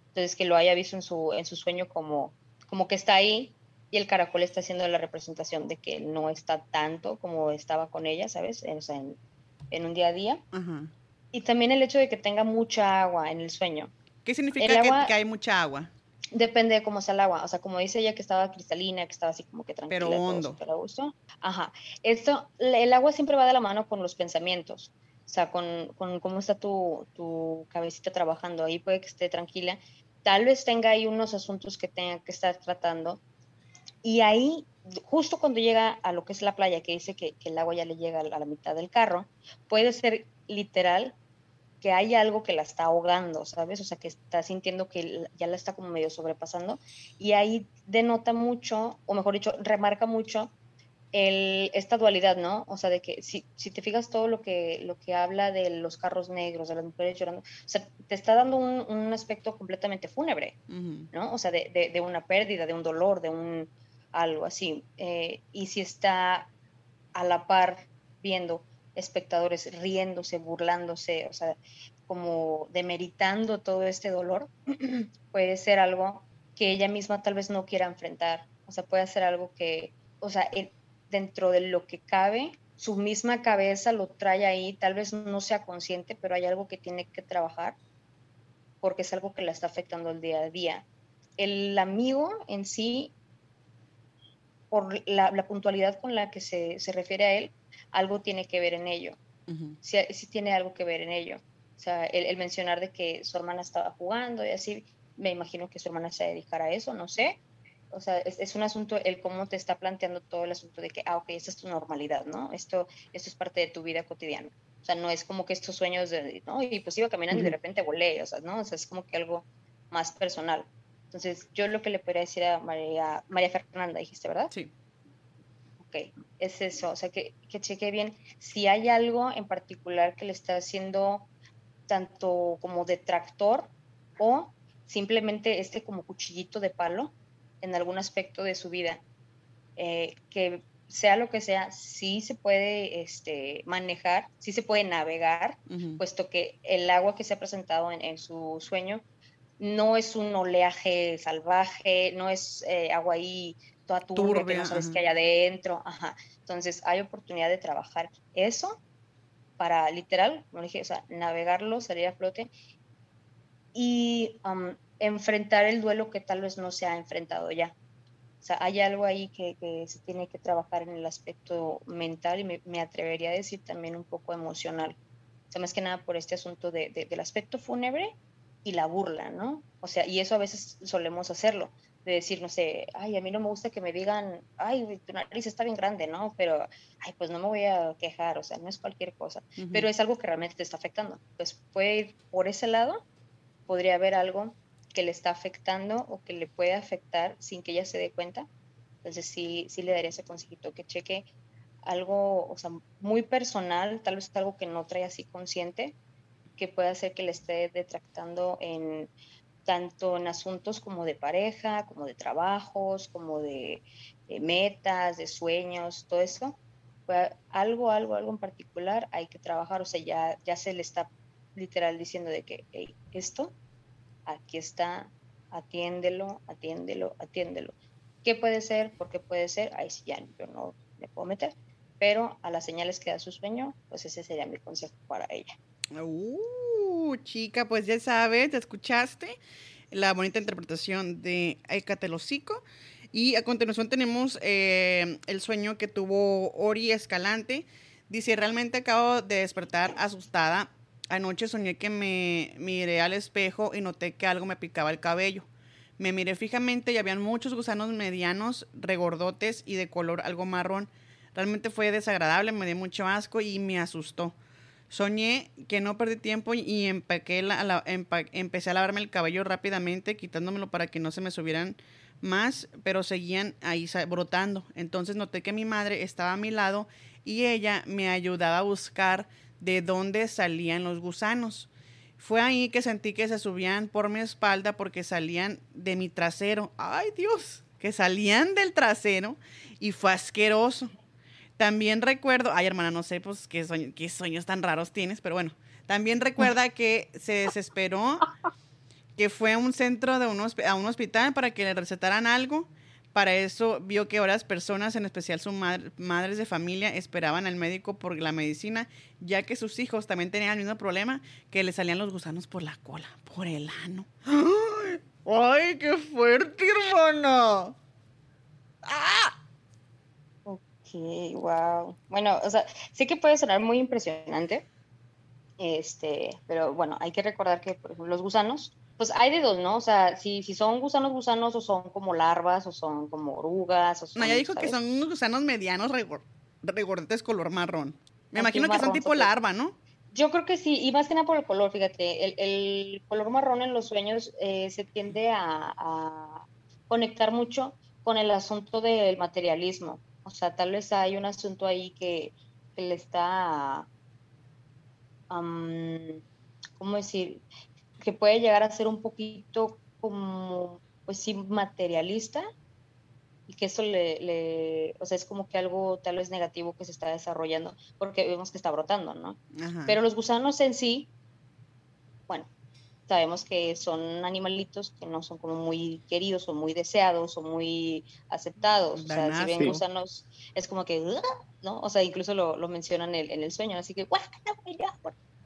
entonces que lo haya visto en su, en su sueño como, como que está ahí y el caracol está haciendo la representación de que no está tanto como estaba con ella, ¿sabes? En, o sea, en- en un día a día. Ajá. Y también el hecho de que tenga mucha agua en el sueño. ¿Qué significa que- agua- que, hay mucha agua? Depende de cómo sea el agua. O sea, como dice ella que estaba cristalina, que estaba así como que tranquila. Pero todo hondo. a gusto. Ajá. Esto, el agua siempre va de la mano con los pensamientos. O sea, con, con cómo está tu, tu cabecita trabajando. Ahí puede que esté tranquila. Tal vez tenga ahí unos asuntos que tenga que estar tratando. Y ahí, justo cuando llega a lo que es la playa, que dice que, el agua ya le llega a la, mitad del carro, puede ser literal que hay algo que la está ahogando, ¿sabes? O sea, que está sintiendo que ya la está como medio sobrepasando. Y ahí denota mucho, o mejor dicho, remarca mucho el, esta dualidad, ¿no? O sea, de que si, si te fijas todo lo que, lo que habla de los carros negros, de las mujeres llorando, o sea, te está dando un, un aspecto completamente fúnebre. ¿no? O sea, de, de- de una pérdida, de un dolor, de un algo así. Eh, y si está a la par viendo espectadores riéndose, burlándose, o sea, como demeritando todo este dolor, puede ser algo que ella misma tal vez no quiera enfrentar. O sea, puede ser algo que, o sea, en- dentro de lo que cabe, su misma cabeza lo trae ahí, tal vez no sea consciente, pero hay algo que tiene que trabajar porque es algo que la está afectando el día a día. El amigo en sí, por la, la puntualidad con la que se, se refiere a él, algo tiene que ver en ello. Sí, sí tiene algo que ver en ello. O sea, el, el mencionar de que su hermana estaba jugando y así, me imagino que su hermana se dedicara a eso, no sé. O sea, es, es un asunto, el cómo te está planteando todo el asunto de que, ah, ok, esta es tu normalidad, ¿no? Esto, esto es parte de tu vida cotidiana. O sea, no es como que estos sueños de, ¿no? Y pues iba caminando y de repente volé, o sea, ¿no? O sea, es como que algo más personal. Entonces, yo lo que le podría decir a María, María Fernanda, dijiste, ¿verdad? Sí. Ok, es eso, o sea, que, que cheque bien si hay algo en particular que le está haciendo tanto como detractor o simplemente este como cuchillito de palo en algún aspecto de su vida. Eh, que sea lo que sea, sí se puede este, manejar, sí se puede navegar, Ujú. puesto que el agua que se ha presentado en, en su sueño no es un oleaje salvaje, no es eh, agua ahí toda turbia, que Turbia, no sabes ajá. qué hay adentro. Ajá. Entonces hay oportunidad de trabajar eso para literal, como dije, o sea, navegarlo, salir a flote y um, enfrentar el duelo que tal vez no se ha enfrentado ya. O sea, hay algo ahí que, que se tiene que trabajar en el aspecto mental y me, me atrevería a decir también un poco emocional. O sea, más que nada por este asunto de, de- del aspecto fúnebre y la burla, ¿no? O sea, y eso a veces solemos hacerlo, de decir, no sé, ay, a mí no me gusta que me digan, ay, tu nariz está bien grande, ¿no? Pero, ay, pues no me voy a quejar, o sea, no es cualquier cosa, Ujú. pero es algo que realmente te está afectando. Pues puede ir por ese lado, podría haber algo que le está afectando o que le puede afectar sin que ella se dé cuenta. Entonces sí, sí le daría ese consejito, que cheque algo, o sea, muy personal, tal vez algo que no trae así consciente, que puede hacer que le esté detractando en tanto en asuntos como de pareja, como de trabajos, como de, metas, de sueños, todo eso, fue algo, algo, algo en particular, hay que trabajar, o sea, ya, ya se le está literal diciendo de que esto, aquí está, atiéndelo, atiéndelo, atiéndelo. ¿Qué puede ser? ¿Por qué puede ser? Ahí sí ya yo no le puedo meter, pero a las señales que da su sueño, pues ese sería mi consejo para ella. Uh, chica, pues ya sabes, te escuchaste la bonita interpretación de Ecatelocico. Y a continuación tenemos eh, el sueño que tuvo Ori Escalante. Dice, realmente acabo de despertar asustada. Anoche soñé que me miré al espejo y noté que algo me picaba el cabello. Me miré fijamente y habían muchos gusanos medianos, regordotes y de color algo marrón. Realmente fue desagradable, me dio mucho asco y me asustó. Soñé que no perdí tiempo y la, empecé a lavarme el cabello rápidamente, quitándomelo para que no se me subieran más, pero seguían ahí brotando. Entonces noté que mi madre estaba a mi lado y ella me ayudaba a buscar de dónde salían los gusanos. Fue ahí que sentí que se subían por mi espalda porque salían de mi trasero. ¡Ay, Dios! Que salían del trasero y fue asqueroso. También recuerdo, ay hermana, no sé pues qué, sueños tan raros tienes, pero bueno, también recuerda que se desesperó, que fue a un centro de un, a un hospital para que le recetaran algo. Para eso vio que varias personas, en especial sus madres de familia, esperaban al médico por la medicina, ya que sus hijos también tenían el mismo problema, que le salían los gusanos por la cola, por el ano. ¡Ay, qué fuerte, hermana! ¡Ah! wow. Bueno, o sea, sí que puede sonar muy impresionante, este, pero bueno, hay que recordar que, por ejemplo, los gusanos, pues hay de dos, ¿no? O sea, si, si son gusanos gusanos o son como larvas o son como orugas. O son, no, ya dijo que son unos gusanos medianos regordetes color marrón. Me imagino que son tipo larva, ¿no? Yo creo que sí, y más que nada por el color, fíjate, el, el color marrón en los sueños eh, se tiende a, a, conectar mucho con el asunto del materialismo. O sea, tal vez hay un asunto ahí que, le está, ¿cómo decir? Que puede llegar a ser un poquito como, pues sí, materialista y que eso le, o sea, es como que algo tal vez negativo que se está desarrollando porque vemos que está brotando, ¿no? Pero los gusanos en sí, bueno, sabemos que son animalitos que no son como muy queridos o muy deseados o muy aceptados. O sea, si ven gusanos, es como que, ¿no? O sea, incluso lo, lo mencionan en el, en el sueño, así que,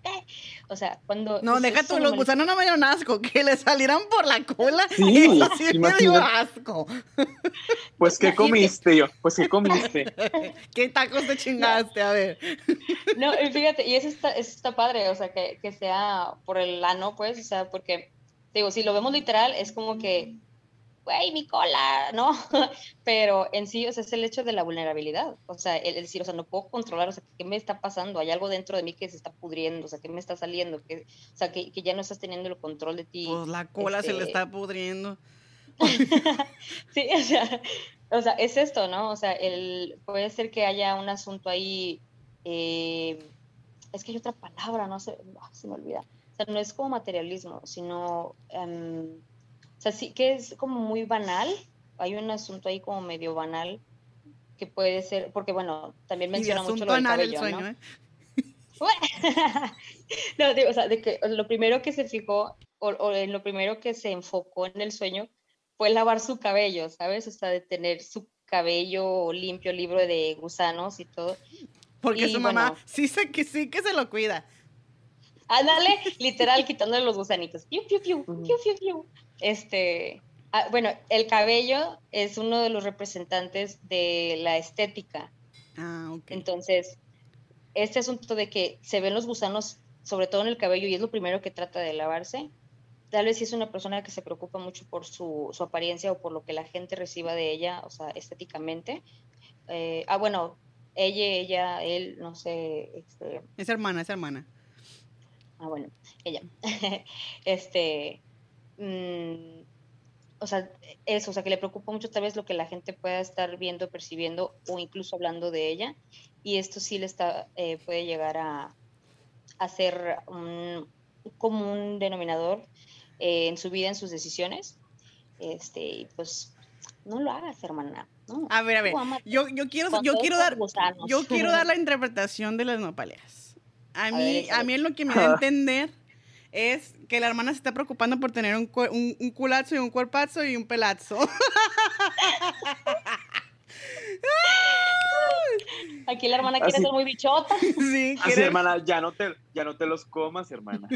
o sea, cuando... No, deja tú, los gusanos no me dieron asco, que le salieran por la cola, sí, eso sí me dio asco. Pues, ¿qué comiste yo? Pues, ¿qué comiste? ¿Qué tacos te chingaste? A ver. No, fíjate, y eso está, eso está padre, o sea, que, que sea por el ano, pues, o sea, porque, digo, si lo vemos literal, es como que güey, mi cola, ¿no? Pero en sí, o sea, es el hecho de la vulnerabilidad, o sea, el, decir, o sea, no puedo controlar, o sea, ¿qué me está pasando? Hay algo dentro de mí que se está pudriendo, o sea, ¿qué me está saliendo? Que, o sea, que, que ya no estás teniendo el control de ti. Pues la cola se le este está pudriendo. sí, o sea, o sea, es esto, ¿no? O sea, el, puede ser que haya un asunto ahí, eh, es que hay otra palabra, no sé, se me olvida. O sea, no es como materialismo, sino... Um, o sea, sí que es como muy banal. Hay un asunto ahí como medio banal que puede ser, porque bueno, también menciona mucho lo del cabello, sueño, ¿no? ¿eh? no, digo, o sea, de que lo primero que se fijó o, o, en lo primero que se enfocó en el sueño fue lavar su cabello, ¿sabes? O sea, de tener su cabello limpio, libre de gusanos y todo. Porque su mamá sí sé que sí que se lo cuida. Ándale, literal, quitándole los gusanitos. Piu, piu, piu, piu, piu, piu. Este, ah, bueno, el cabello es uno de los representantes de la estética. Ah, ok. Entonces, este asunto de que se ven los gusanos, sobre todo en el cabello, y es lo primero que trata de lavarse, tal vez si es una persona que se preocupa mucho por su, su apariencia o por lo que la gente reciba de ella, o sea, estéticamente. Eh, ah, bueno, ella, ella, él, no sé. Este, es hermana, es hermana. Ah, bueno, ella. este, Mm, o sea, eso, o sea, que le preocupa mucho tal vez lo que la gente pueda estar viendo, percibiendo o incluso hablando de ella. Y esto sí le está, eh, puede llegar a, a ser un común denominador eh, en su vida, en sus decisiones. Este, pues no lo hagas, hermana. ¿no? A ver, a ver. Yo, yo quiero, yo quiero dar, yo quiero dar la interpretación de las nopaleras. A mí, a mí lo que me da a entender es que la hermana se está preocupando por tener un, un, un culazo y un cuerpazo y un pelazo. Aquí la hermana quiere Así. ser muy bichota. sí, Así, hermana, ya no, te, ya no te los comas, hermana.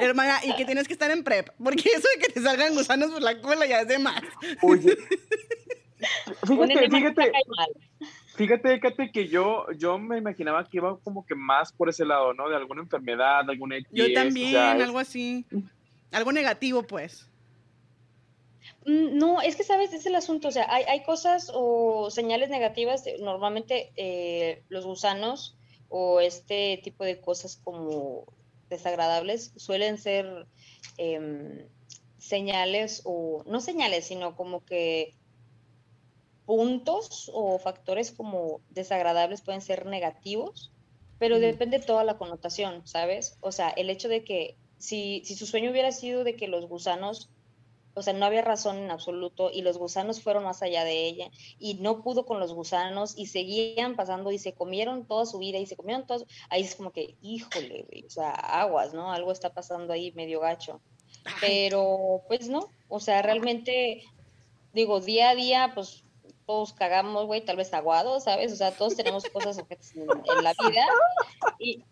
hermana, y que tienes que estar en prep, porque eso de que te salgan gusanos por la cola ya es de más. Oye. Fíjate, fíjate. Fíjate, fíjate que yo, yo me imaginaba que iba como que más por ese lado, ¿no? De alguna enfermedad, de alguna X, Yo o también, sea, algo así. Algo negativo, pues. Mm, No, es que sabes, es el asunto, o sea, hay, hay cosas o señales negativas, de- normalmente eh, los gusanos o este tipo de cosas como desagradables suelen ser em, señales o, no señales, sino como que puntos o factores como desagradables pueden ser negativos, pero depende toda la connotación, ¿sabes? O sea, el hecho de que si, si su sueño hubiera sido de que los gusanos o sea, no había razón en absoluto y los gusanos fueron más allá de ella y no pudo con los gusanos y seguían pasando y se comieron toda su vida y se comieron todos, ahí es como que, híjole, o sea, aguas, ¿no? Algo está pasando ahí medio gacho. Pero, pues no, o sea, realmente, digo, día a día, pues todos cagamos, güey, tal vez aguados, ¿sabes? O sea, todos tenemos cosas en, en la vida y,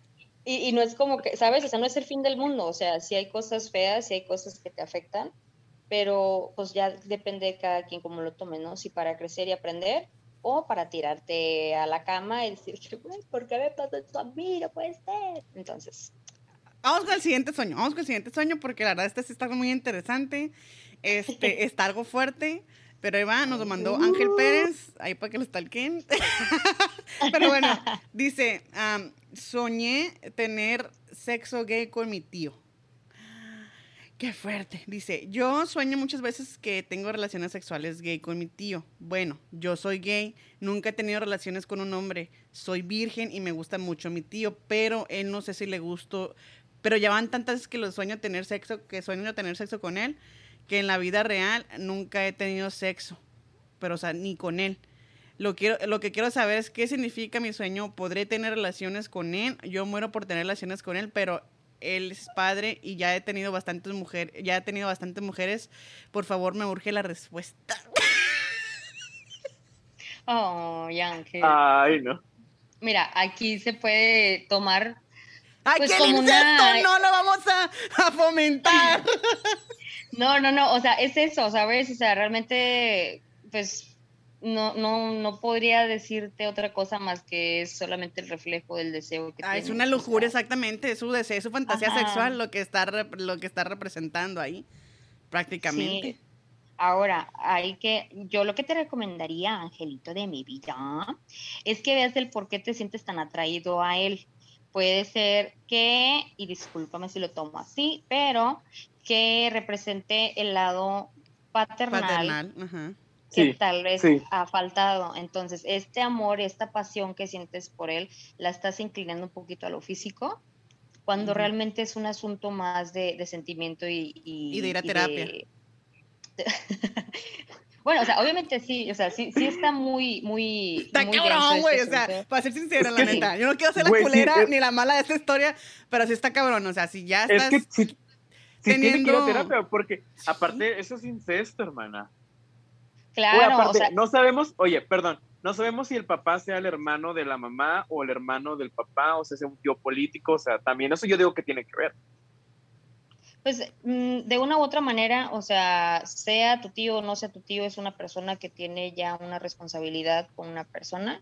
y, y no es como que, ¿sabes? O sea, no es el fin del mundo, o sea, si hay cosas feas, si hay cosas que te afectan, pero pues ya depende de cada quien cómo lo tome, ¿no? Si para crecer y aprender o para tirarte a la cama y decir, ¿por qué me pasa esto a mí? No puede ser. Entonces, Vamos con el siguiente sueño, vamos con el siguiente sueño porque la verdad este sí está muy interesante, este está algo fuerte, pero ahí va, nos lo mandó Ángel Pérez, ahí para que lo stalken. pero bueno, dice, am, soñé tener sexo gay con mi tío. Qué fuerte. Dice, yo sueño muchas veces que tengo relaciones sexuales gay con mi tío. Bueno, yo soy gay, nunca he tenido relaciones con un hombre. Soy virgen y me gusta mucho mi tío, pero él no sé si le gusto. Pero ya van tantas veces que lo sueño tener sexo, que sueño tener sexo con él, que en la vida real nunca he tenido sexo. Pero, o sea, ni con él. Lo, quiero, lo que quiero saber es qué significa mi sueño. ¿Podré tener relaciones con él? Yo muero por tener relaciones con él, pero él es padre y ya he tenido bastantes mujeres, ya he tenido bastantes mujeres. Por favor, me urge la respuesta. oh, Ángel. Ay, no. Mira, aquí se puede tomar ¡Ay, Pues que el como incesto una- no lo vamos a, a fomentar! No, no, no, o sea, es eso, ¿sabes? O sea, realmente, pues, no, no, no podría decirte otra cosa más que es solamente el reflejo del deseo que Ah, es una lujuria, exactamente. Es su deseo, es su fantasía Ajá. sexual lo que, está, lo que está representando ahí, prácticamente. Sí. Ahora, hay que, yo lo que te recomendaría, Angelito de mi vida, es que veas el por qué te sientes tan atraído a él. Puede ser que, y discúlpame si lo tomo así, pero que represente el lado paternal, que Sí, tal vez sí. ha faltado. Entonces, este amor, esta pasión que sientes por él, la estás inclinando un poquito a lo físico, cuando realmente es un asunto más de, de sentimiento y, Y de ir a terapia. bueno, o sea, obviamente sí, o sea, sí, sí está muy, muy. Está muy cabrón, este güey. O sea, para ser sincera, Es la neta. Yo no quiero ser la sí, culera es- ni la mala de esta historia, pero sí está cabrón. O sea, si ya Es estás. Sí, sí tiene que ir a teniendo- terapia, porque aparte, eso es incesto, hermana. Oye, Claro, aparte, o sea, no sabemos, oye, perdón, no sabemos si el papá sea el hermano de la mamá o el hermano del papá, o sea, sea un tío político, o sea, también eso yo digo que tiene que ver. pues mm, de una u otra manera, o sea, sea tu tío o no sea tu tío, es una persona que tiene ya una responsabilidad con una persona.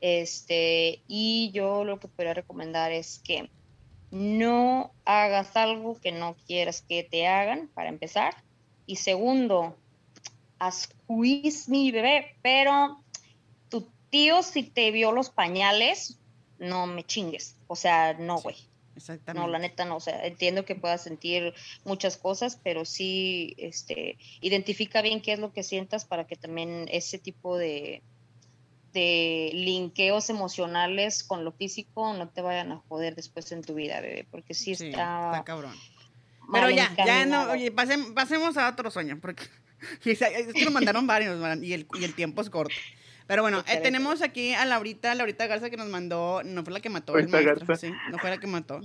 Este, y yo lo que podría recomendar es que no hagas algo que no quieras que te hagan, para empezar. Y segundo, squeeze mi bebé, pero tu tío si te vio los pañales, no me chingues. O sea, no, güey. Exactamente. No, la neta no, o sea, entiendo que puedas sentir muchas cosas, pero sí, este, identifica bien qué es lo que sientas para que también ese tipo de, de linkeos emocionales con lo físico no te vayan a joder después en tu vida, bebé, porque sí, Sí, está, está cabrón. Pero ya, ya no, oye, pasem- pasemos a otro sueño, porque es que nos mandaron varios y el, y el tiempo es corto. Pero bueno, eh, tenemos aquí a Laurita, Laurita Garza que nos mandó, no fue la que mató, el maestro, sí, no fue la que mató.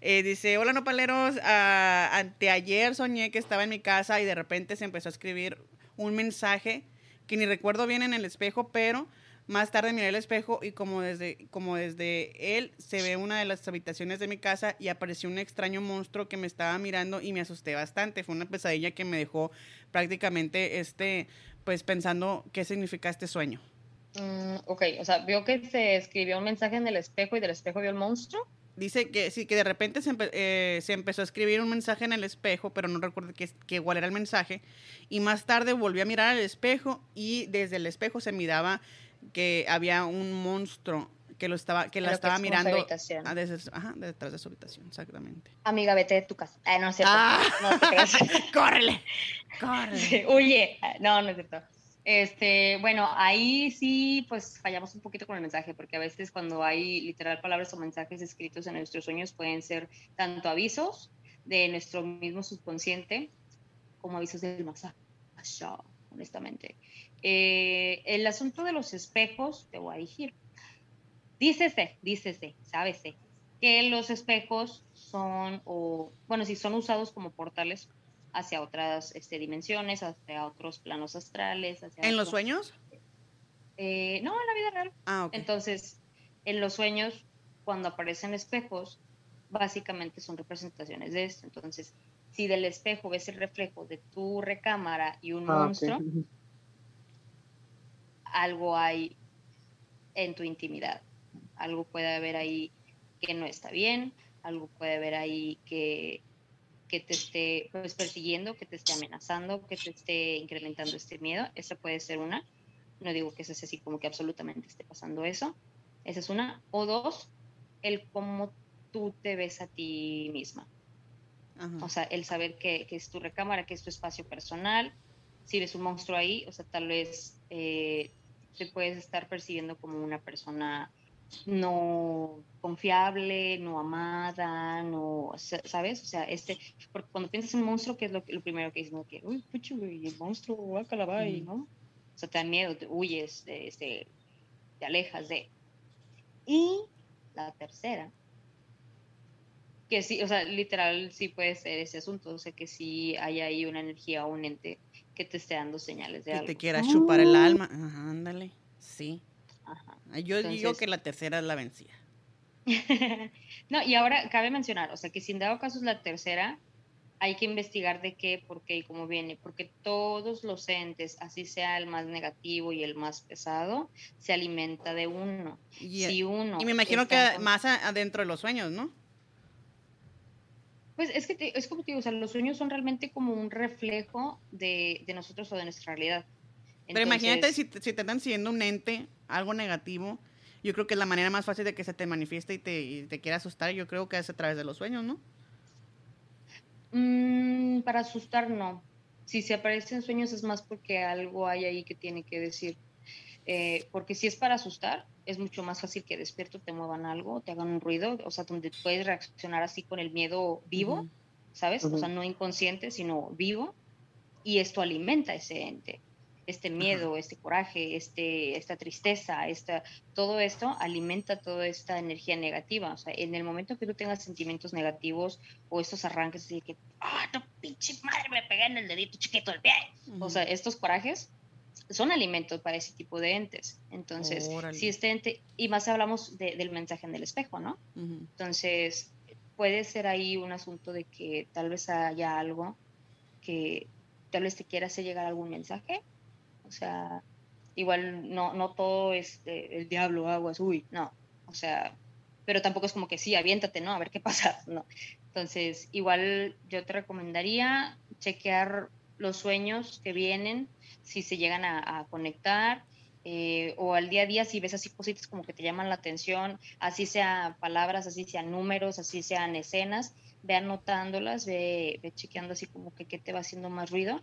Eh, dice, hola nopaleros, uh, anteayer soñé que estaba en mi casa y de repente se empezó a escribir un mensaje que ni recuerdo bien en el espejo, pero más tarde miré el espejo y como desde, como desde él se ve una de las habitaciones de mi casa y apareció un extraño monstruo que me estaba mirando y me asusté bastante. Fue una pesadilla que me dejó prácticamente este, pues pensando qué significa este sueño. Mm, ok, o sea, vio que se escribió un mensaje en el espejo y del espejo vio el monstruo. Dice que sí, que de repente se, eh, empezó a escribir un mensaje en el espejo, pero no recuerdo qué, igual era el mensaje. Y más tarde volvió a mirar al espejo y desde el espejo se miraba que había un monstruo que lo estaba que la estaba mirando ah, desde, ajá, detrás de su habitación, exactamente. Amiga, vete de tu casa. Ah, no es cierto. Ah. No córrele, córrele. huye. No, no es cierto. Este, bueno, ahí sí, pues fallamos un poquito con el mensaje, porque a veces cuando hay literal palabras o mensajes escritos en nuestros sueños pueden ser tanto avisos de nuestro mismo subconsciente como avisos del más allá, honestamente. Eh, el asunto de los espejos, te voy a decir, dícese, dícese, sábese, que los espejos son, o bueno, si son usados como portales hacia otras este, dimensiones, hacia otros planos astrales. ¿En los sueños? Eh, no, en la vida real. Ah, Entonces, en los sueños, cuando aparecen espejos, básicamente son representaciones de esto. Entonces, si del espejo ves el reflejo de tu recámara y un ah, monstruo, algo hay en tu intimidad. Algo puede haber ahí que no está bien, algo puede haber ahí que que te esté pues, persiguiendo, que te esté amenazando, que te esté incrementando este miedo. Esa puede ser una. No digo que sea así como que absolutamente esté pasando eso. Esa es una. O dos, el cómo tú te ves a ti misma. O sea, el saber que, que, es tu recámara, que es tu espacio personal. Si ves un monstruo ahí, o sea, tal vez eh, te puedes estar percibiendo como una persona no confiable, no amada, no, ¿sabes? O sea, este, porque cuando piensas en monstruo, ¿qué es lo, lo primero que dices? No, que, uy, pucho, el monstruo, guacala, y ¿no? O sea, te da miedo, te huyes, de, este, te alejas de. Y la tercera, que sí, o sea, literal sí puede ser ese asunto, o sea, que sí hay ahí una energía o un ente que te esté dando señales de que algo. Que te quiera chupar el alma, Ajá, ándale, sí. Yo digo que la tercera es la vencida. no, y ahora cabe mencionar, o sea, que si en dado caso es la tercera, hay que investigar de qué, por qué y cómo viene, porque todos los entes, así sea el más negativo y el más pesado, se alimenta de uno. Y, si uno y me imagino que más adentro de los sueños, ¿no? Pues es que es como te digo, o sea, los sueños son realmente como un reflejo de, de nosotros o de nuestra realidad. Pero imagínate si, si te están siguiendo un ente, algo negativo, yo creo que la manera más fácil de que se te manifieste y te, te quiera asustar, yo creo que es a través de los sueños, ¿no? Mm, para asustar, no. Si se aparecen sueños es más porque algo hay ahí que tiene que decir. Eh, porque si es para asustar, es mucho más fácil que despierto te muevan algo, te hagan un ruido, o sea, donde puedes reaccionar así con el miedo vivo, ¿sabes? O sea, no inconsciente, sino vivo, y esto alimenta ese ente este miedo, este coraje, este, esta tristeza, esta, todo esto alimenta toda esta energía negativa. O sea, en el momento que tú tengas sentimientos negativos o estos arranques de que, ah, tu pinche madre me pegué en el dedito chiquito del pie. O sea, estos corajes son alimentos para ese tipo de entes. Entonces, si este ente, y más hablamos del mensaje en el espejo, ¿no? Entonces, puede ser ahí un asunto de que tal vez haya algo que tal vez te quiera hacer llegar algún mensaje o sea, igual no, no todo es el diablo, aguas, uy, no. O sea, pero tampoco es como que sí, aviéntate, ¿no? A ver qué pasa, ¿no? Entonces, igual yo te recomendaría chequear los sueños que vienen, si se llegan a, conectar, eh, o al día a día si ves así cositas como que te llaman la atención, así sean palabras, así sean números, así sean escenas, ve anotándolas, ve, ve chequeando así como que qué te va haciendo más ruido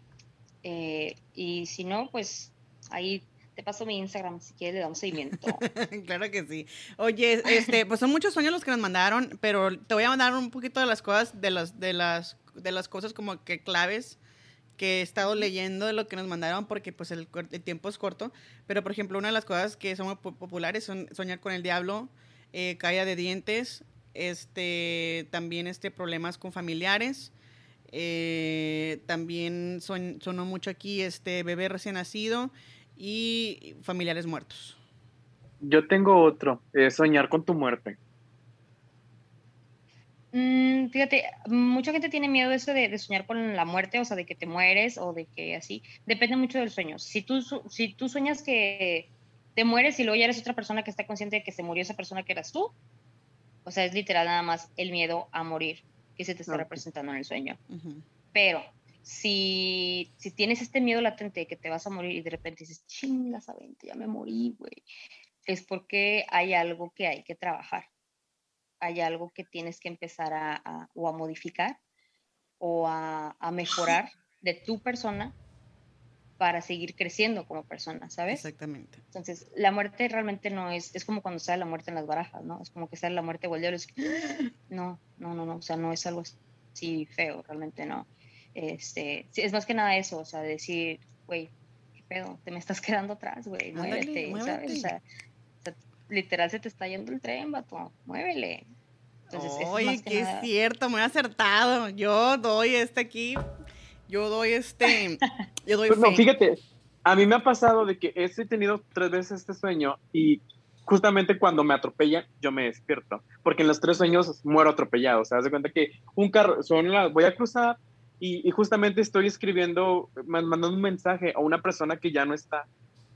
eh, y si no, pues ahí te paso mi Instagram si quieres, le damos seguimiento. claro que sí. Oye, este, pues son muchos sueños los que nos mandaron, pero te voy a mandar un poquito de las cosas, de las, de las, de las cosas como que claves que he estado leyendo de lo que nos mandaron porque pues el, tiempo es corto, pero por ejemplo una de las cosas que son muy populares son soñar con el diablo, eh, caída de dientes, este, también este, problemas con familiares, eh, también son, sonó mucho aquí este bebé recién nacido y familiares muertos. Yo tengo otro, soñar con tu muerte. Mm, fíjate, mucha gente tiene miedo de eso de, soñar con la muerte, o sea, de que te mueres o de que así. Depende mucho del sueño. Si tú, si tú sueñas que te mueres y luego ya eres otra persona que está consciente de que se murió esa persona que eras tú, o sea, es literal nada más el miedo a morir que se te está representando en el sueño. Pero si, si tienes este miedo latente de que te vas a morir y de repente dices, chinga, ya me morí, güey, es porque hay algo que hay que trabajar hay algo que tienes que empezar a, o a modificar o a, mejorar de tu persona para seguir creciendo como persona, ¿sabes? Exactamente. Entonces, la muerte realmente no es, es como cuando sale la muerte en las barajas, ¿no? Es como que sale la muerte o el diablo, no, no, no, no, o sea, no es algo así feo, realmente no. Este, es más que nada eso, o sea, decir, güey, qué pedo, te me estás quedando atrás, güey, muévete, ¿sabes? O sea, literal se te está yendo el tren, vato, muévele. Entonces, Oye, que, es cierto, muy acertado. Yo doy este aquí, yo doy este, yo doy pues No, fíjate, a mí me ha pasado de que he tenido tres veces este sueño y justamente cuando me atropellan, yo me despierto, porque en los tres sueños muero atropellado, o sea, haz de cuenta que un carro, son las, voy a cruzar y, y, justamente estoy escribiendo, mandando un mensaje a una persona que ya no está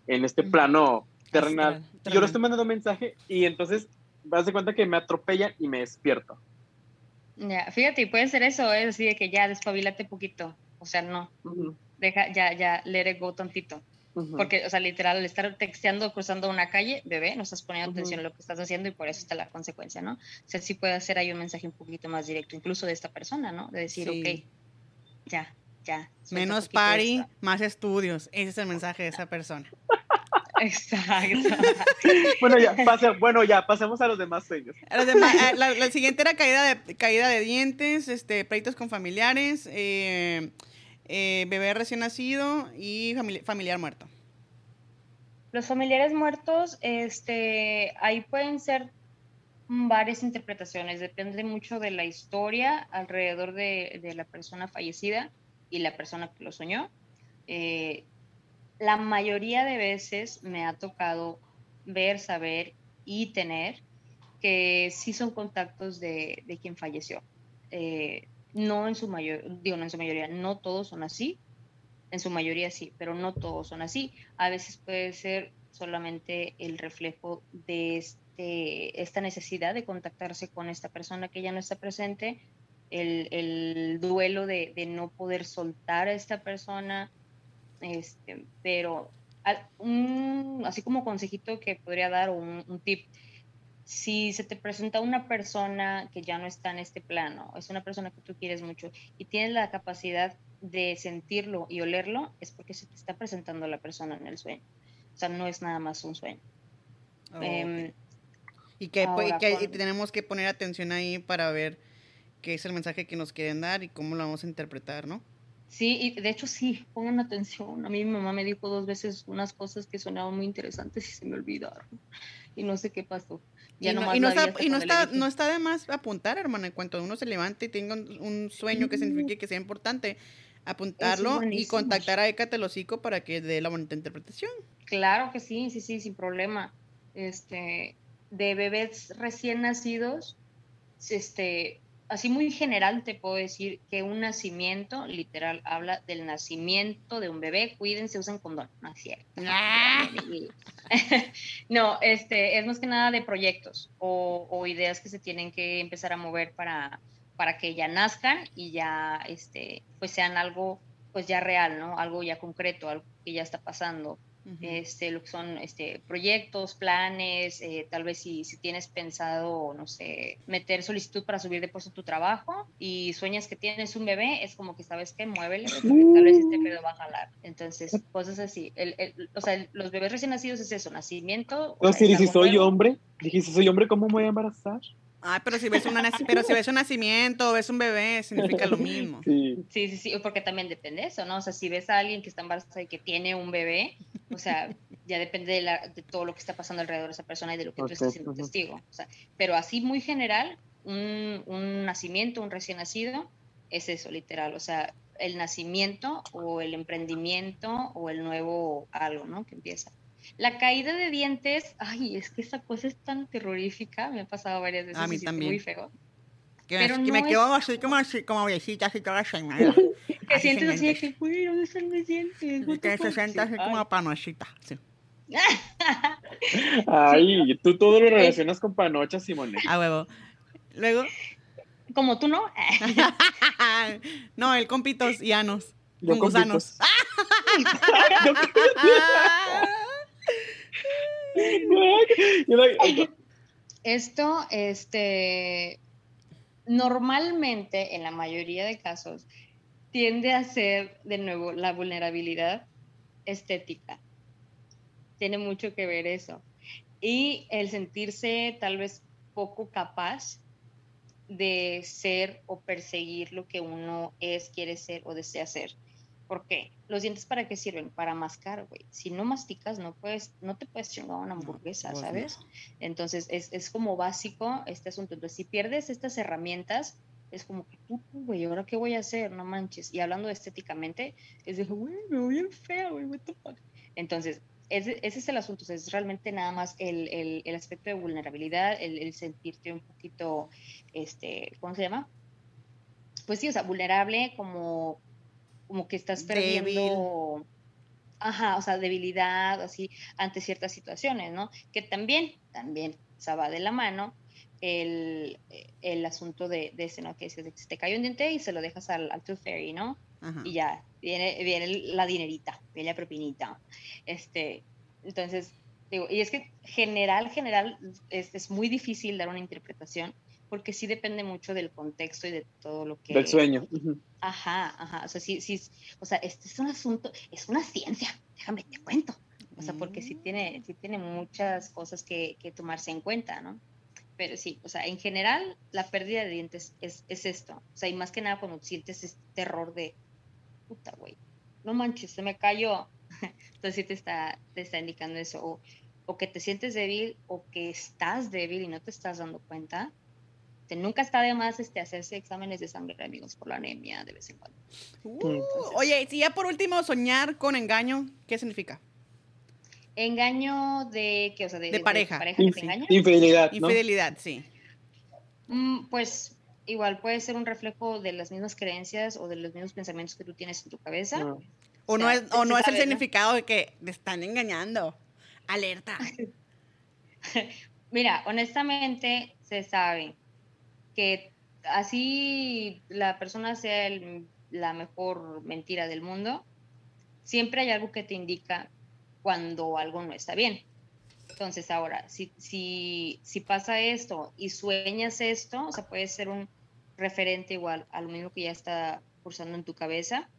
en este plano terrenal. Yo le estoy mandando un mensaje y entonces vas de cuenta que me atropellan y me despierto. Ya, fíjate, puede ser eso, es así de que ya despabilate poquito. O sea, no. Deja, ya, ya, let it go tantito. Porque, o sea, literal, al estar texteando, cruzando una calle, bebé, no estás poniendo atención a lo que estás haciendo y por eso está la consecuencia, ¿no? O sea, sí puede hacer ahí un mensaje un poquito más directo, incluso de esta persona, ¿no? De decir, ok, ya, ya. Menos party, más estudios. Ese es el mensaje de esa persona. Exacto. bueno, ya, bueno, ya, pasemos a los demás sueños. Eh, la, siguiente era caída de, caída de dientes, este, pleitos con familiares, eh, eh, bebé recién nacido y familiar muerto. Los familiares muertos, este, ahí pueden ser varias interpretaciones, depende mucho de la historia alrededor de, de la persona fallecida y la persona que lo soñó. Eh, la mayoría de veces me ha tocado ver, saber y tener que sí son contactos de, quien falleció. Eh, no en su mayor, digo, no en su mayoría, no todos son así, en su mayoría sí, pero no todos son así. A veces puede ser solamente el reflejo de este, esta necesidad de contactarse con esta persona que ya no está presente, el, duelo de, de, no poder soltar a esta persona, este, pero así como consejito que podría dar un, tip, si se te presenta una persona que ya no está en este plano, es una persona que tú quieres mucho y tienes la capacidad de sentirlo y olerlo, es porque se te está presentando la persona en el sueño. O sea, no es nada más un sueño. Oh, em, y que, tenemos que poner atención ahí para ver qué es el mensaje que nos quieren dar y cómo lo vamos a interpretar, ¿no? Sí, y de hecho sí, pongan atención. A mí mi mamá me dijo dos veces unas cosas que sonaban muy interesantes y se me olvidaron. Y no sé qué pasó. y no, está, y no, está, no está de más apuntar, hermana, en cuanto uno se levante y tenga un, sueño que signifique que sea importante, apuntarlo y contactar a Eka Telocico para que dé la bonita interpretación. Claro que sí, sí, sí, sin problema. Este, de bebés recién nacidos, este, así muy general te puedo decir que un nacimiento, literal, habla del nacimiento de un bebé. Cuídense, usen condón. No es cierto. Ah. no, este, es más que nada de proyectos o, ideas que se tienen que empezar a mover para, para que ya nazcan y ya, este, pues sean algo, pues ya real, ¿no? Algo ya concreto, algo que ya está pasando este, lo que son este, proyectos, planes, eh, tal vez si, si, tienes pensado, no sé, meter solicitud para subir de puesto tu trabajo y sueñas que tienes un bebé, es como que sabes que muévele, tal vez este pedo va a jalar. Entonces, cosas así. El, el, o sea, los bebés recién nacidos es eso, nacimiento. No, si, si soy hombre, dije, si soy hombre, ¿cómo me voy a embarazar? Ay, pero si ves, una, pero si ves un nacimiento o ves un bebé, significa lo mismo. Sí. Sí, sí, sí, porque también depende de eso, ¿no? O sea, si ves a alguien que está embarazada y que tiene un bebé, o sea, ya depende de, la- de todo lo que está pasando alrededor de esa persona y de lo que Ok, tú estás siendo testigo. O sea, pero así muy general, un, un nacimiento, un recién nacido, es eso, literal. O sea, el nacimiento o el emprendimiento o el nuevo algo, ¿no? Que empieza. La caída de dientes, ay, es que esa cosa es tan terrorífica, me ha pasado varias veces. A mí y también. Muy feo. Que, Pero que me quedo así como, así, como viejita, así toda señora. Que Así sientes así de que, güey, ¿dónde están mis dientes? The Que se fuck?" sienta Sí, así ay. como panochita. Sí. Ay, tú todo lo relacionas con panocha, Simone. A huevo. Luego, Como tú, ¿no? no, el con pitos y anos. Yo con gusanos. Yo- Esto, este, normalmente, en la mayoría de casos, tiende a ser, de nuevo, la vulnerabilidad estética. Tiene mucho que ver eso. Y el sentirse tal vez poco capaz de ser o perseguir lo que uno es, quiere ser o desea ser. ¿Por qué? ¿Los dientes para qué sirven? Para mascar, güey. Si no masticas, no puedes, no te puedes chingar una hamburguesa, no. ¿sabes? Entonces, es, es como básico este asunto. Entonces, si pierdes estas herramientas, es como que, puta, güey, ¿ahora qué voy a hacer? No manches. Y hablando estéticamente, es de, güey, me veo bien fea, güey, what the fuck. Entonces, ese, ese es el asunto. O sea, es realmente nada más el, el, el aspecto de vulnerabilidad, el, el sentirte un poquito, este, ¿cómo se llama? Pues sí, o sea, vulnerable como, como que estás Débil. perdiendo... Ajá, o sea, debilidad, así, ante ciertas situaciones, ¿no? Que también, también, o sea, va de la mano el, el asunto de, de ese, ¿no? Que se, se te cae un diente y se lo dejas al, al Tooth Fairy, ¿no? Ajá. y ya, viene, viene la dinerita, viene la propinita. Este, entonces, digo, y es que general, general, es, es muy difícil dar una interpretación porque sí depende mucho del contexto y de todo lo que... Del sueño. Ajá, ajá, o sea, sí, sí, o sea, este es un asunto, es una ciencia, déjame te cuento. O sea, porque sí tiene, sí tiene muchas cosas que, que tomarse en cuenta, ¿no? Pero sí, o sea, en general, la pérdida de dientes es, es esto. O sea, y más que nada cuando sientes este terror de, puta, güey, no manches, se me cayó. Entonces sí te está, te está indicando eso. O, o que te sientes débil o que estás débil y no te estás dando cuenta. Te- nunca está de más este, hacerse exámenes de sangre, amigos, por la anemia de vez en cuando. Uh, oye, si ya por último soñar con engaño, ¿qué significa? Engaño de, ¿qué? O sea, de, De pareja. que te Infi- engaña. Infidelidad, ¿no? Infidelidad, sí. Mm, pues igual puede ser un reflejo de las mismas creencias o de los mismos pensamientos que tú tienes en tu cabeza. No. O O no es, o se no es el significado de que te están engañando. Alerta. Mira, honestamente se sabe que así la persona sea la mejor mentira del mundo, siempre hay algo que te indica cuando algo no está bien. Entonces ahora, si, si, si pasa esto y sueñas esto, o sea, puede ser un referente igual a lo mismo que ya está cursando en tu cabeza,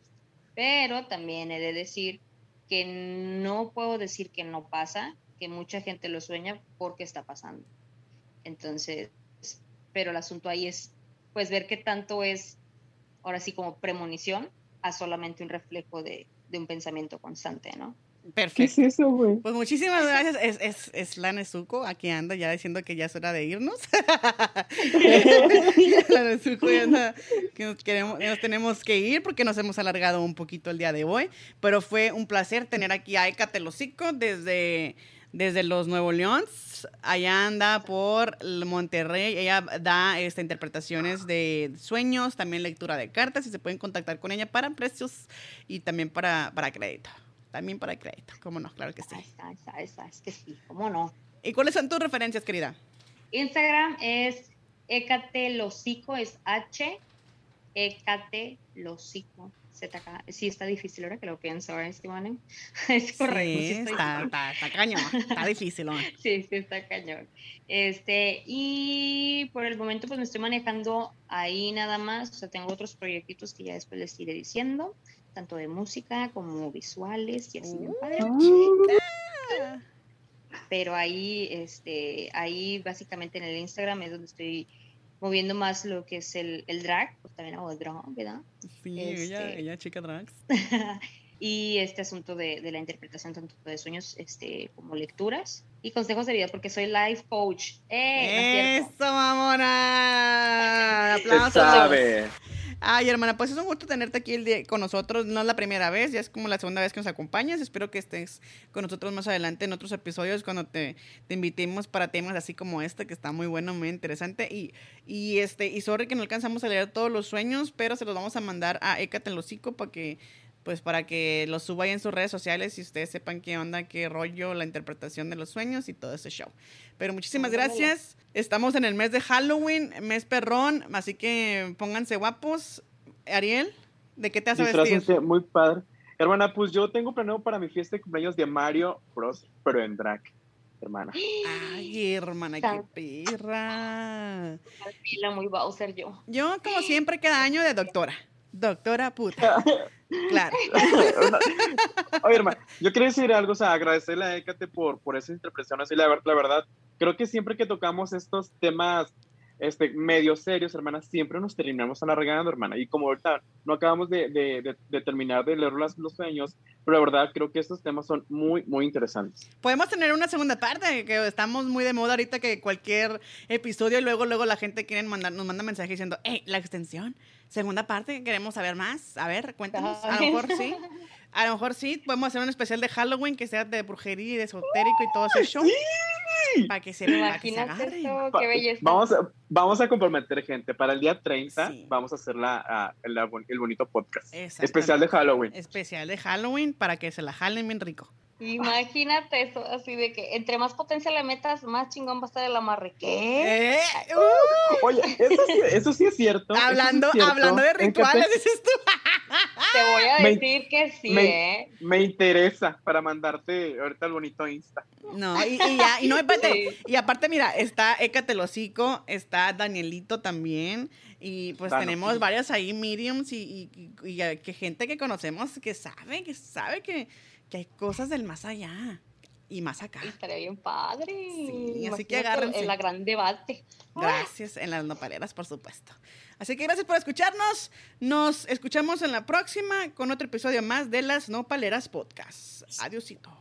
pero también he de decir que no puedo decir que no pasa, que mucha gente lo sueña porque está pasando. Entonces, pero el asunto ahí es, pues, ver qué tanto es, ahora sí, como premonición a solamente un reflejo de, de un pensamiento constante, ¿no? ¿Qué es Perfecto. eso, güey? Pues muchísimas gracias. Es, es, es la Nezuko. Aquí anda ya diciendo que ya es hora de irnos. la Nezuko ya anda que nos, queremos, nos tenemos que ir porque nos hemos alargado un poquito el día de hoy. Pero fue un placer tener aquí a Eka Telocico desde, desde los Nuevo Leones. Allá anda por Monterrey. Ella da este, interpretaciones de sueños, también lectura de cartas y se pueden contactar con ella para precios y también para, para crédito. También para crédito, cómo no, claro que sí. Está, ahí está, es que sí, ¿cómo no? ¿Y cuáles son tus referencias, querida? Instagram es ecatelocico, es H, ecatelocico, ZK. Sí, está difícil ahora que lo pienso, ¿verdad, Simone? Es correcto. Sí, sí estoy- está, está, está cañón, está difícil. ¿no? Sí, sí, está cañón. Este, y por el momento pues me estoy manejando ahí nada más, o sea, tengo otros proyectitos que ya después les iré diciendo, tanto de música como visuales y así. padre. Ah. pero ahí, este, ahí básicamente en el Instagram es donde estoy moviendo más lo que es el, el drag, pues también hago drag, ¿verdad? Sí, ella, Este- ella chica drags. y este asunto de, de la interpretación tanto de sueños este, como lecturas y consejos de vida, porque soy life coach. ¡Eh! ¡Eso, mamona! Se ¡Aplausos! sabe. Ay, hermana, pues es un gusto tenerte aquí el día con nosotros. No es la primera vez, ya es como la segunda vez que nos acompañas. Espero que estés con nosotros más adelante en otros episodios cuando te, te invitemos para temas así como este, que está muy bueno, muy interesante. Y, y este, y sorry que no alcanzamos a leer todos los sueños, pero se los vamos a mandar a Écate hocico para que pues para que los suba ahí en sus redes sociales y ustedes sepan qué onda, qué rollo, la interpretación de los sueños y todo ese show. Pero muchísimas gracias. Estamos en el mes de Halloween, mes perrón, así que pónganse guapos. Ariel, ¿de qué te vas a vestir? Muy padre. Hermana, pues yo tengo planeado para mi fiesta de cumpleaños de Mario Bros, pero en drag, hermana. Ay, hermana, qué perra. Muy Bowser yo. Yo, como siempre, cada año de doctora. Doctora puta. Claro. Oye, hermana, yo quería decir algo, o sea, agradecerle a Écate por, por esa interpretación. Así, la, la verdad, creo que siempre que tocamos estos temas este, medio serios, hermana, siempre nos terminamos alargando, hermana. Y como ahorita no acabamos de, de- de- de terminar de leer las- los sueños, pero la verdad creo que estos temas son muy, muy interesantes. Podemos tener una segunda parte, que estamos muy de moda ahorita que cualquier episodio y luego, luego la gente quiere mandar, nos manda mensaje diciendo, hey, la extensión, segunda parte, queremos saber más. A ver, cuéntanos. A lo mejor sí. A lo mejor sí, podemos hacer un especial de Halloween que sea de brujería y de esotérico y todo ese show. Para que se, para que se esto, qué belleza. Vamos a, vamos a comprometer gente. Para el día 30 Sí. vamos a hacer la, el bonito podcast. Especial de Halloween. Especial de Halloween para que se la jalen bien rico. Imagínate eso, así de que entre más potencia le metas, más chingón va a estar el amarre. ¿Qué? Eh, uh, Oye, eso sí, eso sí es cierto. sí es hablando, cierto. hablando de ¿En qué te- rituales, dices tú. Te voy a Me- decir que sí, me- ¿eh? Me interesa para mandarte ahorita el bonito Insta. No, y, y ya, y no, espérate. Sí. Y aparte, mira, está Écate el hocico, está Danielito también, y pues tenemos varios ahí mediums y, y, y- y, eh, que gente que conocemos que sabe, que sabe que, que hay cosas del más allá y más acá. Estaría bien padre. Sí, así que agárrense. El la gran debate. Gracias en las nopaleras, por supuesto. Así que gracias por escucharnos. Nos escuchamos en la próxima con otro episodio más de las Nopaleras Podcast. Adiósito.